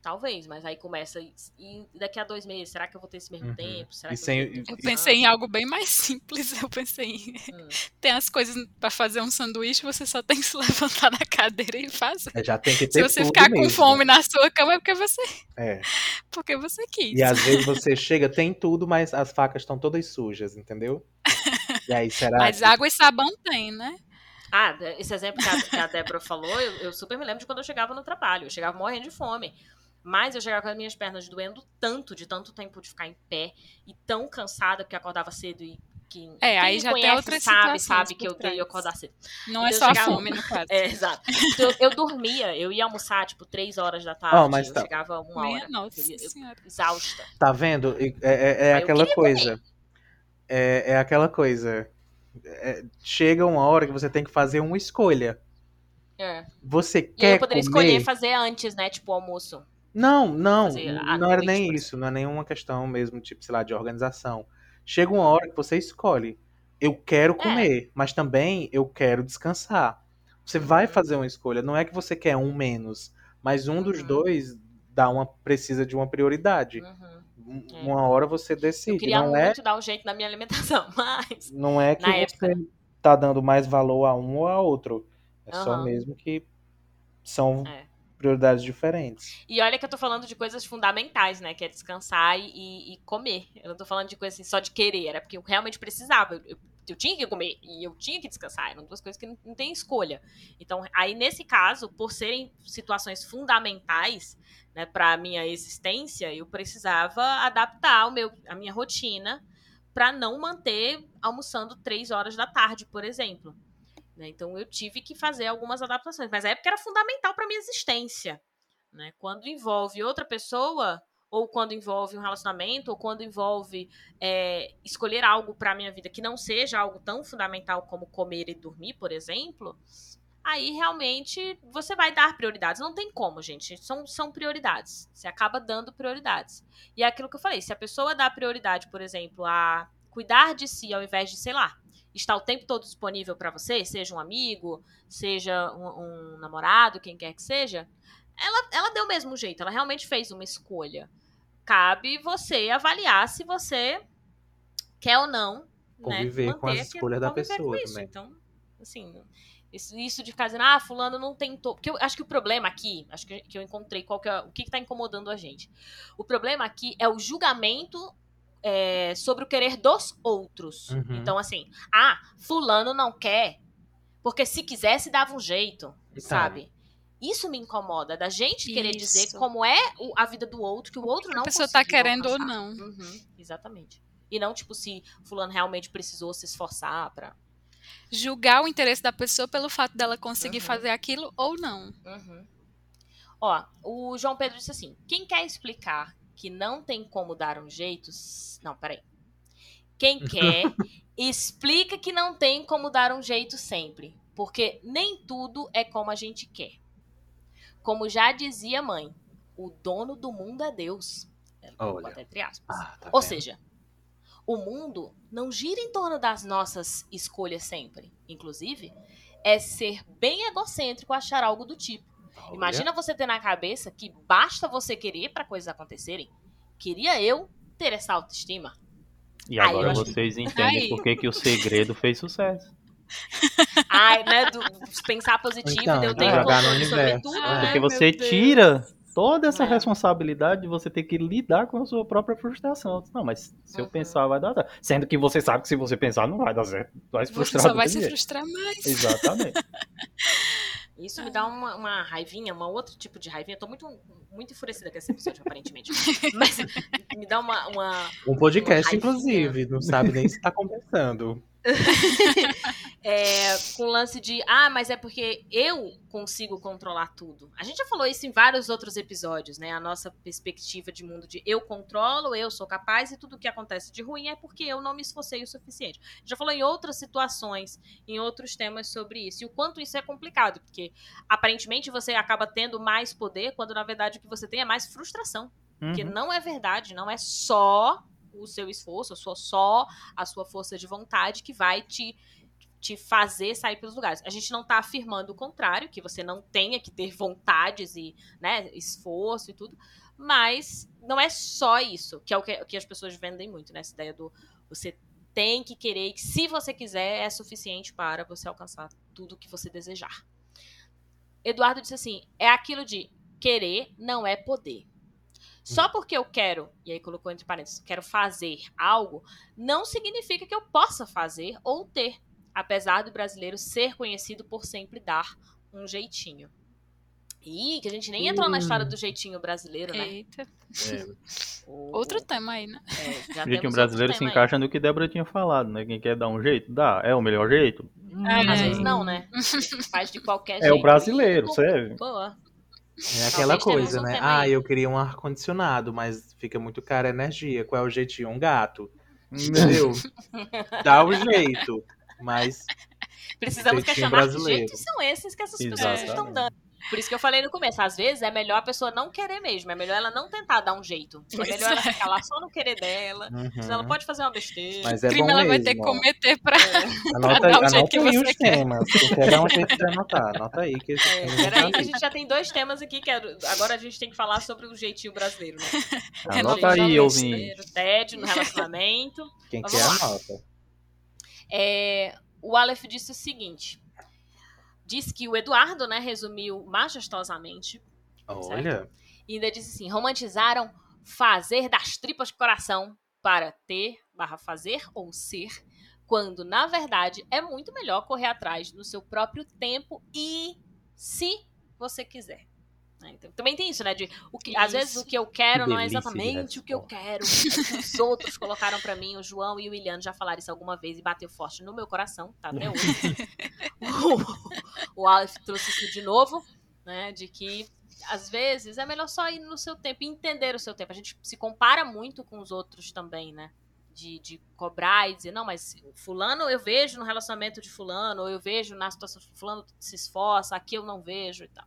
Talvez, mas aí começa. E daqui a dois meses, será que eu vou ter esse mesmo Uhum. tempo? Será E que sem- eu, vou ter Eu pensei em algo bem mais simples. Eu pensei em. Hum. Tem as coisas pra fazer um sanduíche, você só tem que se levantar da cadeira e fazer. É, Já tem que Se ter você tudo ficar mesmo. com fome na sua cama é porque você, É. porque você quis. E às vezes você chega, tem tudo, mas as facas estão todas sujas, entendeu? E aí será Mas que- água e sabão tem, né? Ah, esse exemplo que a, que a Débora falou, eu, eu super me lembro de quando eu chegava no trabalho. Eu chegava morrendo de fome. Mas eu chegava com as minhas pernas doendo tanto, de tanto tempo de ficar em pé, e tão cansada, porque acordava cedo e que É, quem aí me já tem conhece outras sabe, sabe que eu trás. odeio acordar cedo. Não é Eu só a chegava- fome, no caso. É, exato. Então, eu, eu dormia, eu ia almoçar, tipo, três horas da tarde, Ó, mas eu tá- chegava uma Minha hora. nossa eu exausta. Tá vendo? E- É, é- é Aí eu aquela coisa. É, é aquela coisa. É, chega uma hora que você tem que fazer uma escolha. É. Você E quer eu poderia comer? escolher fazer antes, né? Tipo, almoço. Não, não, fazer não era nem isso, não é nenhuma questão mesmo, tipo, sei lá, de organização. Chega uma hora que você escolhe. Eu quero É. comer, mas também eu quero descansar. Você vai Uhum. fazer uma escolha, não é que você quer um menos, mas um dos Uhum. dois dá uma precisa de uma prioridade. Uhum. Um- É. Uma hora você Eu decide, queria não é, muito dar um jeito na minha alimentação, mas. não é que na você época. tá dando mais valor a um ou a outro. É só Aham. mesmo que são É. prioridades diferentes. E olha que eu tô falando de coisas fundamentais, né? Que é descansar e, e- comer. Eu não tô falando de coisa assim só de querer, era porque eu realmente precisava. Eu, eu- tinha que comer e eu tinha que descansar. Eram duas coisas que não, não tem escolha. Então, aí nesse caso, por serem situações fundamentais, né, pra minha existência, eu precisava adaptar o meu, a minha rotina pra não manter almoçando três horas da tarde, por exemplo. Né? Então eu tive que fazer algumas adaptações, mas é porque era fundamental para minha existência. Né? Quando envolve outra pessoa, ou quando envolve um relacionamento, ou quando envolve é, escolher algo para minha vida que não seja algo tão fundamental como comer e dormir, por exemplo, aí realmente você vai dar prioridades. Não tem como, gente. São, são prioridades. Você acaba dando prioridades. E é aquilo que eu falei: se a pessoa dá prioridade, por exemplo, a cuidar de si ao invés de, sei lá, estar o tempo todo disponível para você, seja um amigo, seja um, um namorado, quem quer que seja, ela, ela deu o mesmo jeito, ela realmente fez uma escolha. cabe você avaliar se você quer ou não né, Conviver com as escolhas da pessoa isso. também. Então, assim, isso, isso de ficar dizendo, ah, fulano não tentou. Porque eu acho que o problema aqui, acho que, que eu encontrei qual que é, o que, que tá incomodando a gente. O problema aqui é o julgamento é, sobre o querer dos outros. Uhum. Então, assim, ah, fulano não quer, porque se quisesse dava um jeito, Então. sabe? Isso me incomoda, da gente querer dizer Isso. como é o- a vida do outro, que o outro não a pessoa tá conseguiu querendo ou alcançar. não. Uhum, exatamente. E não, tipo, se fulano realmente precisou se esforçar pra. Julgar o interesse da pessoa pelo fato dela conseguir Uhum. fazer aquilo ou não. Uhum. Ó, o João Pedro disse assim: quem quer explicar que não tem como dar um jeito. Não, peraí. Quem quer, explica que não tem como dar um jeito sempre. Porque nem tudo é como a gente quer. Como já dizia a mãe, o dono do mundo é Deus. Até entre aspas. Ah, tá Ou seja, o mundo não gira em torno das nossas escolhas sempre. Inclusive, é ser bem egocêntrico achar algo do tipo. Olha. Imagina você ter na cabeça que basta você querer para coisas acontecerem. Queria eu ter essa autoestima. E Aí agora vocês entendem Aí. por que, que o segredo fez sucesso. Ai, né? Do, pensar positivo, Então, de eu tenho jogar no controle sobre tudo, né? Porque meu você Deus. tira toda essa É. responsabilidade de você ter que lidar com a sua própria frustração. Não, mas se eu Uhum. pensar, vai dar certo. Sendo que você sabe que se você pensar, não vai dar certo. Vai se Você frustrar só do vai se jeito. frustrar mais. Exatamente. Isso me dá uma, uma raivinha, um outro tipo de raivinha. Eu tô muito, muito enfurecida com esse episódio, aparentemente. Mas me dá uma- uma, Um podcast, Raivinha. inclusive. Não sabe nem se tá compensando. É, com o lance de, ah, mas é porque eu consigo controlar tudo. A gente já falou isso em vários outros episódios, né? A nossa perspectiva de mundo de eu controlo, eu sou capaz e tudo que acontece de ruim é porque eu não me esforcei o suficiente. Já falou em outras situações, em outros temas sobre isso. E o quanto isso é complicado, porque aparentemente você acaba tendo mais poder, quando na verdade o que você tem é mais frustração. Porque Uhum. não é verdade, não é só o seu esforço, só, só a sua força de vontade que vai te, te fazer sair pelos lugares. A gente não tá afirmando o contrário, que você não tenha que ter vontades e né, esforço e tudo, mas não é só isso, que é o que, que as pessoas vendem muito, né? Essa ideia do você tem que querer e que se você quiser é suficiente para você alcançar tudo que você desejar. Eduardo disse assim: é aquilo de querer não é poder. Só porque eu quero, e aí colocou entre parênteses, quero fazer algo, não significa que eu possa fazer ou ter, apesar do brasileiro ser conhecido por sempre dar um jeitinho. Ih, que a gente nem entrou na história do jeitinho brasileiro, né? Eita. É. O- Outro tema aí, né? é, já O jeitinho temos brasileiro se tema aí. encaixa no que Débora tinha falado, né? Quem quer dar um jeito, dá. É o melhor jeito? Às É. vezes não, né? Faz de qualquer É jeito. o brasileiro, E- serve. Boa. É aquela Talvez coisa, um né? tema Ah, eu queria um ar-condicionado, mas fica muito cara a energia. Qual é o jeitinho? Um gato. Entendeu? Dá o jeito. Mas Precisamos questionar que brasileiro. jeitos são esses que essas pessoas Exatamente. estão dando. Por isso que eu falei no começo, às vezes é melhor a pessoa não querer mesmo, é melhor ela não tentar dar um jeito. É melhor ela é. ficar lá só no querer dela. uhum. Ela pode fazer uma besteira. Mas é crime bom ela vai mesmo, ter que cometer pra. Anota, dar o anota jeito que você os quer. temas. Quer dar um jeito de anotar. Anota aí que É, peraí, que a gente já tem dois temas aqui, que é, agora a gente tem que falar sobre o jeitinho brasileiro, né? Anota aí, ouvinte. Tédio no relacionamento. Quem Mas quer anota. É, o Aleph disse o seguinte: diz que o Eduardo, né, resumiu majestosamente Olha. E ainda disse assim: romantizaram fazer das tripas de coração para ter, barra fazer ou ser, quando na verdade é muito melhor correr atrás no seu próprio tempo e se você quiser. Né? Então, também tem isso, né? De o que, às vezes Isso. o que eu quero Que não é exatamente o que eu quero. Os outros colocaram pra mim, o João e o Iliano já falaram isso alguma vez e bateu forte no meu coração, tá até hoje. o, o Aleph trouxe isso de novo, né? De que às vezes é melhor só ir no seu tempo e entender o seu tempo. A gente se compara muito com os outros também, né? De, de cobrar e dizer, não, mas fulano eu vejo no relacionamento de fulano, ou eu vejo na situação de fulano se esforça, aqui eu não vejo e tal.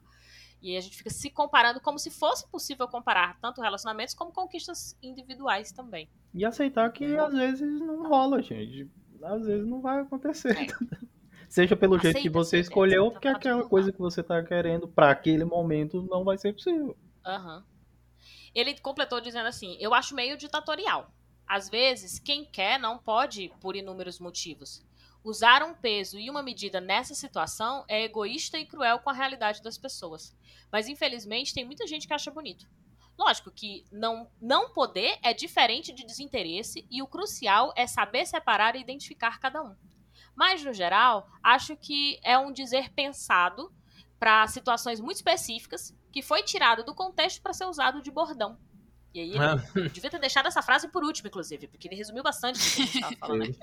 E a gente fica se comparando como se fosse possível comparar tanto relacionamentos como conquistas individuais também. E aceitar que às vezes não rola, gente. Às vezes não vai acontecer. É. Seja pelo jeito que Aceita, você aceita, escolheu, aceita, porque tá tudo aquela coisa que você tá querendo pra aquele momento não vai ser possível. Aham. Ele completou dizendo assim: Eu acho meio ditatorial. Às vezes, quem quer não pode por inúmeros motivos. Usar um peso e uma medida nessa situação é egoísta e cruel com a realidade das pessoas. Mas infelizmente tem muita gente que acha bonito. Lógico que não, não poder é diferente de desinteresse e o crucial é saber separar e identificar cada um. Mas, no geral, acho que é um dizer pensado para situações muito específicas que foi tirado do contexto para ser usado de bordão. E aí ele devia ter deixado essa frase por último, inclusive, porque ele resumiu bastante o que a gente estava falando aqui.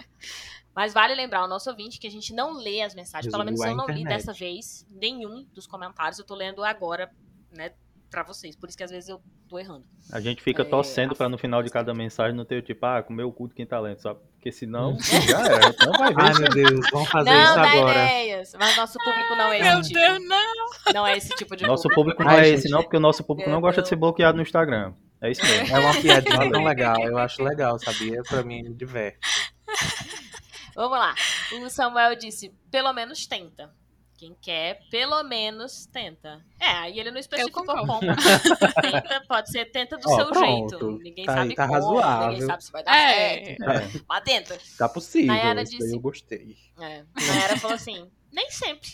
Mas vale lembrar ao nosso ouvinte que a gente não lê as mensagens. Pelo menos eu não li dessa vez nenhum dos comentários. Eu tô lendo agora, né, para vocês. Por isso que às vezes eu tô errando. A gente fica É, torcendo a- para no final de cada mensagem não ter o tipo, ah, comeu o cu de quem talento, sabe? Porque senão já era, então vai ver. Ai, meu Deus, vamos fazer não isso dá agora. ideias. Mas nosso público não é esse Meu tipo. Deus, não. Não é esse tipo de Nosso público. público não Ai, é gente. esse não, porque o nosso público não gosta de ser bloqueado no Instagram. É isso mesmo. É uma piadinha tão legal, eu acho legal, sabia? Pra mim, me diverte. Vamos lá. O Samuel disse: pelo menos tenta. Quem quer, pelo menos tenta. É, aí ele não especificou como. tenta, pode ser tenta do Ó, seu pronto. jeito. Ninguém Tá aí, sabe tá como, razoável. ninguém sabe se vai dar É. certo. É. Mas tenta. Tá possível, Nayara isso disse- eu gostei. É. Nayara falou assim: nem sempre.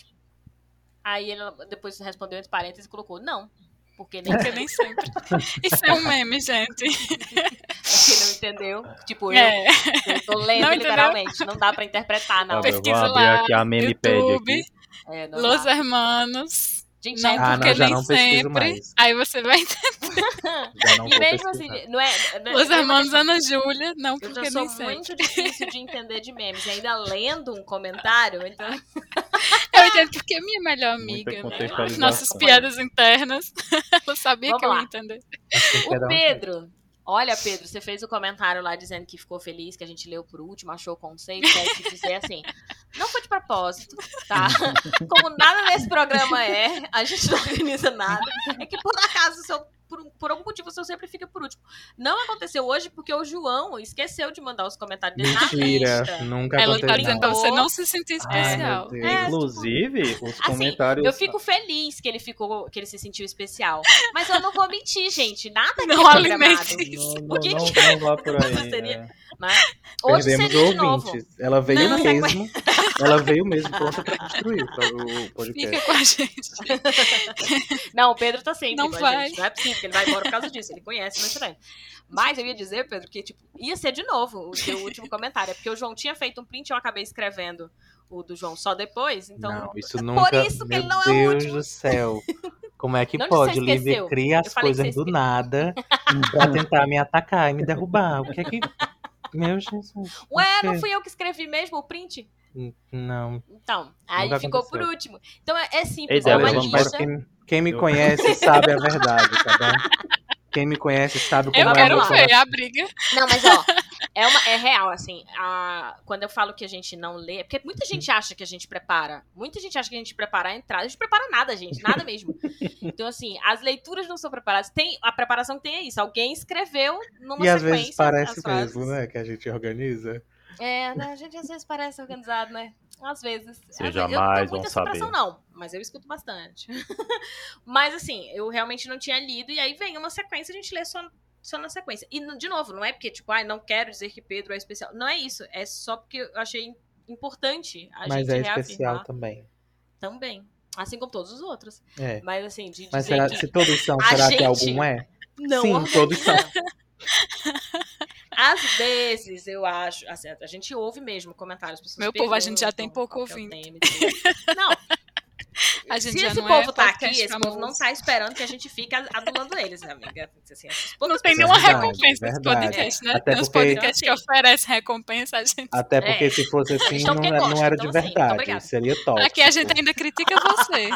Aí ele depois respondeu entre parênteses e colocou: não. Porque nem Porque nem sempre. Isso é um meme, gente. porque não entendeu. Tipo, eu, É. eu tô lendo Não entendeu? literalmente. Não dá pra interpretar, não. Tá, eu vou Pesquisa abrir lá, aqui a YouTube, aqui. É, não Los dá. Hermanos. Gente, Não, é Ah, porque não, já nem não pesquiso sempre. mais. Aí você vai não E mesmo assim, não é. não é- é Hermanos questão- Ana Júlia. Não, Eu já porque sou nem sempre. muito difícil de entender de memes. E ainda lendo um comentário, então. Eu entendo porque é minha melhor amiga. Né? contextualização. Nossas piadas internas. Ela sabia Vamos que eu lá. ia entender. O um- Pedro. Olha, Pedro, você fez o comentário lá dizendo que ficou feliz, que a gente leu por último, achou o conceito, quer te dizer assim. Não foi de propósito, tá? Como nada nesse programa é, a gente não organiza nada. É que por acaso, o seu, por, um- por algum motivo, o seu sempre fica por último. Não aconteceu hoje porque o João esqueceu de mandar os comentários dele na Mentira, lista. nunca Ela aconteceu. tá dizendo pra não. você não se sentir Ai, especial. Deus. É, Inclusive, os Assim, comentários. eu fico feliz que ele ficou, que ele se sentiu especial. Mas eu não vou mentir, gente. Nada Não é programado. alimente Não, não, O que não, que- não vá por aí. Seria- é. Né? Hoje Perdemos seria de novo. ouvintes. Ela veio Não, mesmo. Ela veio mesmo pronta pra destruir o podcast. Fica com a gente. Não, o Pedro tá sempre Não com a vai. gente. Não é possível que ele vai embora por causa disso. Ele conhece meu estranho. Mas eu ia dizer, Pedro, que tipo, ia ser de novo o seu último comentário. É porque o João tinha feito um print e eu acabei escrevendo o do João só depois. Então, não, isso é nunca. por isso que Meu ele não é o Deus último. do céu. Como é que Não pode? Lívia esqueceu. cria as coisas do nada pra tentar me atacar e me derrubar. O que é que. Meu Jesus. Ué, não quê? fui eu que escrevi mesmo o print? Não. Então, aí ficou aconteceu. por último. Então é, é simples, Ei, é uma lista. quem, quem me Eu- conhece sabe a verdade, tá bom? Quem me conhece sabe como Eu é quero meu ver a briga. Não, mas ó, é, uma, é real, assim. a- quando eu falo que a gente não lê, é porque muita gente acha que a gente prepara. Muita gente acha que a gente prepara a entrada. A gente prepara nada, gente, nada mesmo. Então, assim, as leituras não são preparadas. Tem, a preparação que tem é isso. Alguém escreveu numa E às sequência. vezes parece as frases. mesmo, né? Que a gente organiza. É, né? A gente às vezes parece organizado, né? Às vezes. Às vezes- eu não jamais tenho vão muita saber. não, mas eu escuto bastante. mas assim, eu realmente não tinha lido, e aí vem uma sequência, a gente lê só, só na sequência. E, de novo, não é porque, tipo, ai, não quero dizer que Pedro é especial. Não é isso. É só porque eu achei importante a Mas gente é reafirmar especial também. também. Assim como todos os outros. É. Mas assim, de Mas dizer será, que se todos são, será que gente algum é? não Sim, todos são. Às vezes, eu acho. Assim, a gente ouve mesmo comentários. pessoas Meu povo, a gente já tem pouco é o ouvinte. tema tudo. Não, A gente se já esse não povo é tá aqui, esse povo não tá esperando que a gente fique adulando eles, amiga. Assim, poucas Não tem nenhuma Verdade, recompensa nesse verdade. podcast, né? Até tem uns porque- podcasts que oferecem recompensa, a gente. Até porque É. se fosse assim, Então, não, não era então, de assim, muito verdade. obrigada. Seria top. Aqui a gente ainda critica você.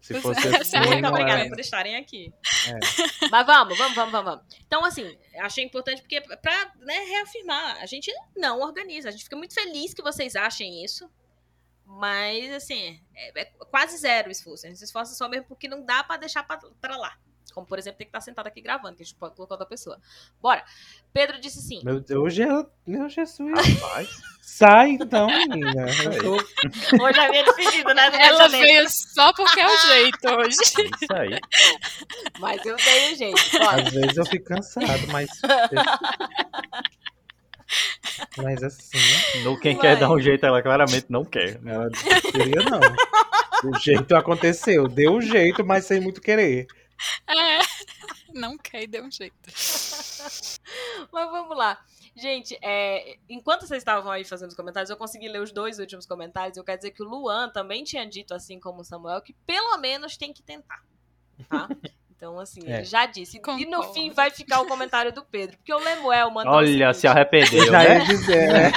Se fosse assim, a não Muito obrigada por estarem aqui. É. Mas vamos, vamos, vamos, vamos, vamos. Então, assim, achei importante porque pra né, reafirmar, a gente não organiza. A gente fica muito feliz que vocês achem isso. Mas, assim, é, é quase zero o esforço. A gente se esforça só mesmo porque não dá pra deixar pra lá. Como, por exemplo, ter que estar sentado aqui gravando, que a gente pode colocar outra pessoa. Bora. Pedro disse sim. Meu Deus, hoje ela. Meu Jesus. Rapaz, Sai então, menina. Hoje é minha despedida, né? Ela veio só porque é o jeito hoje. isso aí. Mas eu dei o jeito. Bora. Às vezes eu fico cansado, mas. Mas assim, No quem Vai. quer dar um jeito, ela claramente não quer. ela queria não. O jeito aconteceu. Deu o jeito, mas sem muito querer. É. Não quer e deu um jeito. Mas vamos lá. Gente, é, enquanto vocês estavam aí fazendo os comentários, eu consegui ler os dois últimos comentários. Eu quero dizer que o Luan também tinha dito, assim como o Samuel, que pelo menos tem que tentar. Tá? Então, assim, É. ele já disse. E no Concordo. fim vai ficar o comentário do Pedro. Porque o Lemuel mandou. o Olha, se arrependeu, Já né? ia dizer, né?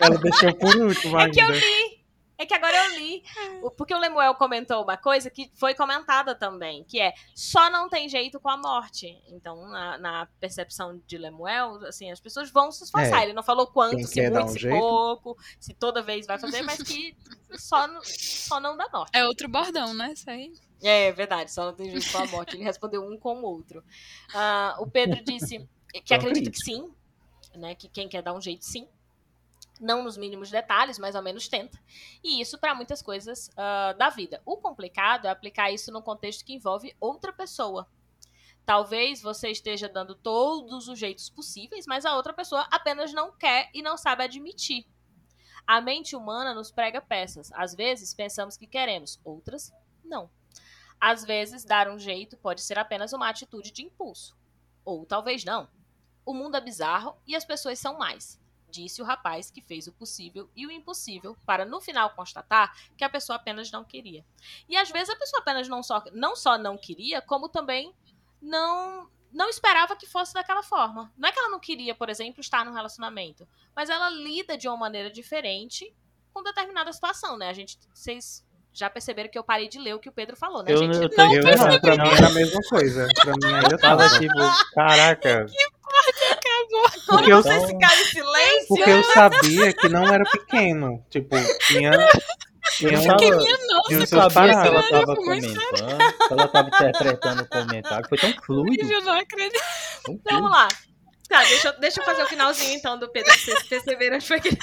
Ela deixou por último É ainda. que eu li. É que agora eu li. O- Porque o Lemuel comentou uma coisa que foi comentada também, que é só não tem jeito com a morte. Então, na, na percepção de Lemuel, assim, as pessoas vão se esforçar. É. Ele não falou quanto, se muito, um se jeito. pouco, se toda vez vai fazer, mas que só, não- só não dá morte. É outro bordão, né? Isso aí. É verdade, só não tem jeito com a morte. Ele respondeu um com o outro. Ah, o Pedro disse que acredita que sim, né? Que quem quer dar um jeito, sim. Não nos mínimos detalhes, mas ao menos tenta. E isso para muitas coisas ah, da vida. O complicado é aplicar isso num contexto que envolve outra pessoa. Talvez você esteja dando todos os jeitos possíveis, mas a outra pessoa apenas não quer e não sabe admitir. A mente humana nos prega peças. Às vezes pensamos que queremos, outras não. Às vezes, dar um jeito pode ser apenas uma atitude de impulso. Ou talvez não. O mundo é bizarro e as pessoas são mais. Disse o rapaz que fez o possível e o impossível para no final constatar que a pessoa apenas não queria. E às vezes a pessoa apenas não só não, só não queria, como também não não esperava que fosse daquela forma. Não é que ela não queria, por exemplo, estar num relacionamento, mas ela lida de uma maneira diferente com determinada situação, né? A gente vocês já perceberam que eu parei de ler o que o Pedro falou, né, Eu, gente? eu Eu não, pra mim era a mesma coisa. Pra mim Eu tava tipo, caraca. Porque eu, Vocês ficaram em silêncio? porque eu sabia que não era pequeno. Tipo, tinha. tinha Eu tava- Eu seus sabia se ela parágrafos. tava foi muito comentando, ela tava interpretando o comentário. Foi tão fluido. eu não acredito. Tão vamos lá. Tá, deixa, eu- deixa eu fazer o finalzinho então do Pedro, pra vocês perceberam onde foi que.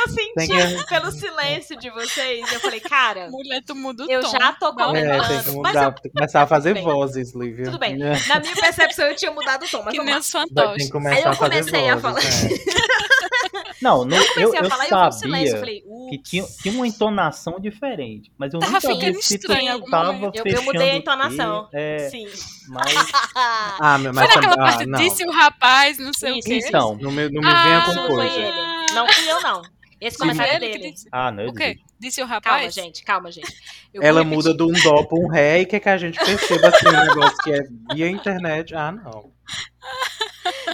Eu senti que- pelo silêncio de vocês, eu falei, cara, Mulher, tu muda o eu tom. já tô uma- É, tem que mas mudar. eu- Tem que começar a fazer Tudo bem. vozes, Lívia. tudo bem. É. Na minha percepção eu tinha mudado o tom, mas Que nem Tem fantoches. que Aí eu a fazer comecei a vozes. falar. é. Não, não Eu eu, comecei eu a falar eu vi um silêncio, eu sabia falei, que tinha, tinha uma entonação diferente, mas eu Tava nunca vi se tu estranho algum tava. Eu, fechando eu mudei a entonação. quê, É, Sim. mas Ah, meu, Foi mas naquela ah, parte, disse o rapaz, não sei Isso, o isso, então, Não me, não me Ah, venha com coisa. Não fui eu, não. Esse comentário é dele. disse. ah, não, eu O quê? Disse o Calma, rapaz? gente, calma, gente. Eu Ela muda de um dó pra um ré e quer que a gente perceba assim um negócio que é via internet. Ah, não.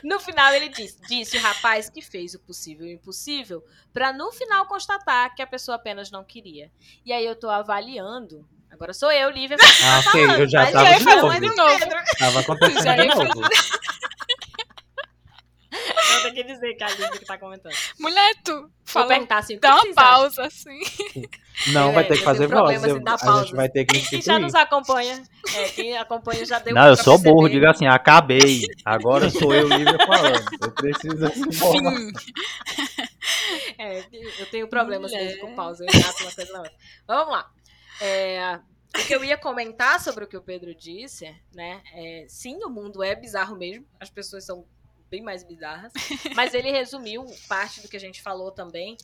No final ele disse, disse o rapaz que fez o possível e o impossível pra no final constatar que a pessoa apenas não queria. E aí eu tô avaliando. Agora sou eu, Lívia. Ah, tá ok, falando, eu já tava de novo. novo. Tava acontecendo de novo. Eu tenho que dizer que é a Lívia que tá comentando. Mulher, tu Vou fala, assim, dá uma pausa, assim. Não, É, vai ter que fazer voz. assim, a pausa. gente vai ter que Quem já nos acompanha, é, quem acompanha já deu Não, eu sou burro, perceber. diga assim, acabei. Agora sou eu livre falando. Eu preciso assim. Fim. É, eu tenho problemas Mulher. com pausa, eu engato uma coisa na outra. Vamos lá. É, o que eu ia comentar sobre o que o Pedro disse, né? É, sim, o mundo é bizarro mesmo. As pessoas são bem mais bizarras. Mas ele resumiu parte do que a gente falou também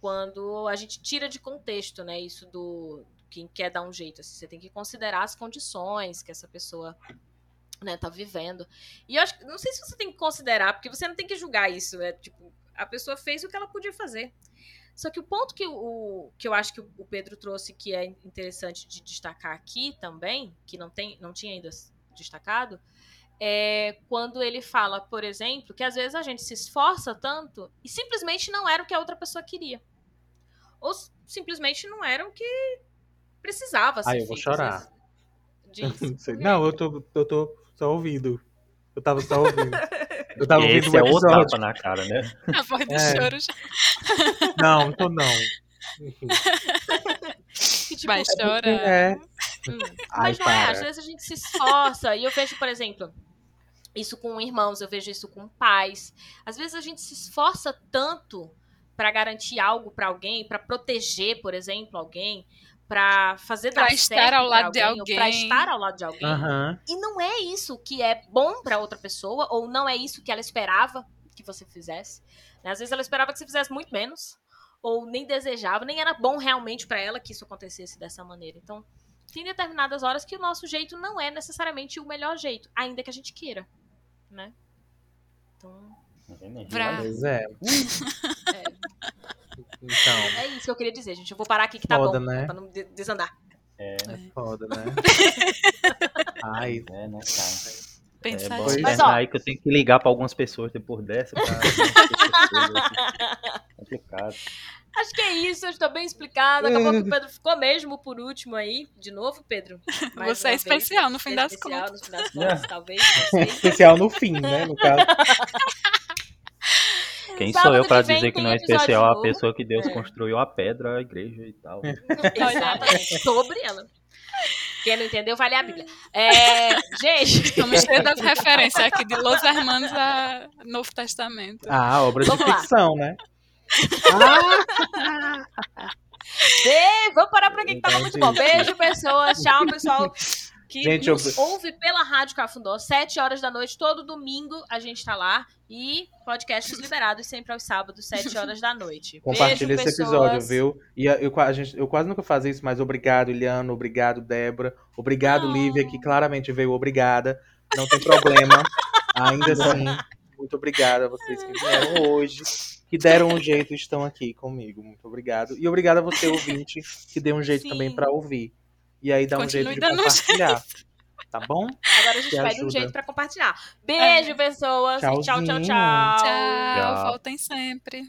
quando a gente tira de contexto, né? Isso do quem quer dar um jeito. Assim, você tem que considerar as condições que essa pessoa né, tá vivendo. E eu acho que não sei se você tem que considerar, porque você não tem que julgar isso. É tipo, a pessoa fez o que ela podia fazer. Só que o ponto que, o, que eu acho que o Pedro trouxe que é interessante de destacar aqui também, que não, tem, não tinha ainda destacado, é quando ele fala, por exemplo, que às vezes a gente se esforça tanto e simplesmente não era o que a outra pessoa queria. Ou simplesmente não era o que precisava ser Ai, eu vou chorar. vezes. Diz. Não sei. Não, eu tô, eu tô só ouvindo. Eu tava só ouvindo. Eu tava ouvindo Esse o é o episódio. tapa na cara, né? A voz do É. choro já. Não, não tô não. Enfim. E tipo, Vai chorar. É. Hum. Ai, Mas não é, às vezes a gente se esforça. e eu vejo, por exemplo, isso com irmãos, eu vejo isso com pais. Às vezes a gente se esforça tanto pra garantir algo pra alguém, pra proteger, por exemplo, alguém, pra fazer Pra dar estar certo ao lado de alguém, Pra alguém. estar ao lado de alguém. Aham. E não é isso que é bom pra outra pessoa, ou não é isso que ela esperava que você fizesse. né? Às vezes ela esperava que você fizesse muito menos, ou nem desejava, nem era bom realmente pra ela que isso acontecesse dessa maneira. Então, tem determinadas horas que o nosso jeito não é necessariamente o melhor jeito, ainda que a gente queira, né? Então. Pois é. é, Então, é isso que eu queria dizer, gente. Eu vou parar aqui que tá Foda, bom, né? pra não de- desandar. É, foda, né? Ai, é, né, cara? É Pensar bom Mas, ó- aí que eu tenho que ligar pra algumas pessoas depois dessa pra assim. complicado. Acho que é isso, eu estou bem explicado. Acabou que o Pedro ficou mesmo por último aí. De novo, Pedro? Mais Você é vez. especial no fim é das especial, contas. No fim das contas, talvez. Especial no fim, né? No caso. Quem Sábado sou eu vem dizer que não é especial a pessoa que Deus É. construiu a pedra, a igreja e tal. Exatamente. Sobre ela. Quem não entendeu, vale a Bíblia. É, gente, Estamos cheios das referências aqui de Los Hermanos a Novo Testamento. Ah, obra de Vamos lá. ficção, né? Beijo, vamos parar por aqui que tava muito bom. Beijo, pessoas. Tchau, pessoal. Que Gente, nos eu- ouve pela Rádio Cafundó, 7 horas da noite, todo domingo a gente tá lá. E podcasts liberados sempre aos sábados, 7 horas da noite. Compartilha Beijo, esse episódio, viu? E a- eu, qua- a gente, eu quase nunca fazia isso, mas obrigado, Iliano. Obrigado, Débora. Obrigado, Ah. Lívia, que claramente veio obrigada. Não tem problema. Ainda assim, muito obrigado a vocês que vieram hoje, que deram um jeito e estão aqui comigo. Muito obrigado. E obrigado a você, ouvinte, que deu um jeito Sim. também pra ouvir. E aí dá um Continue jeito de um compartilhar. Tá bom? Agora a gente pede um jeito pra compartilhar. Beijo, pessoas. E Tchau, tchau, tchau. Tchau, Tchau. voltem sempre.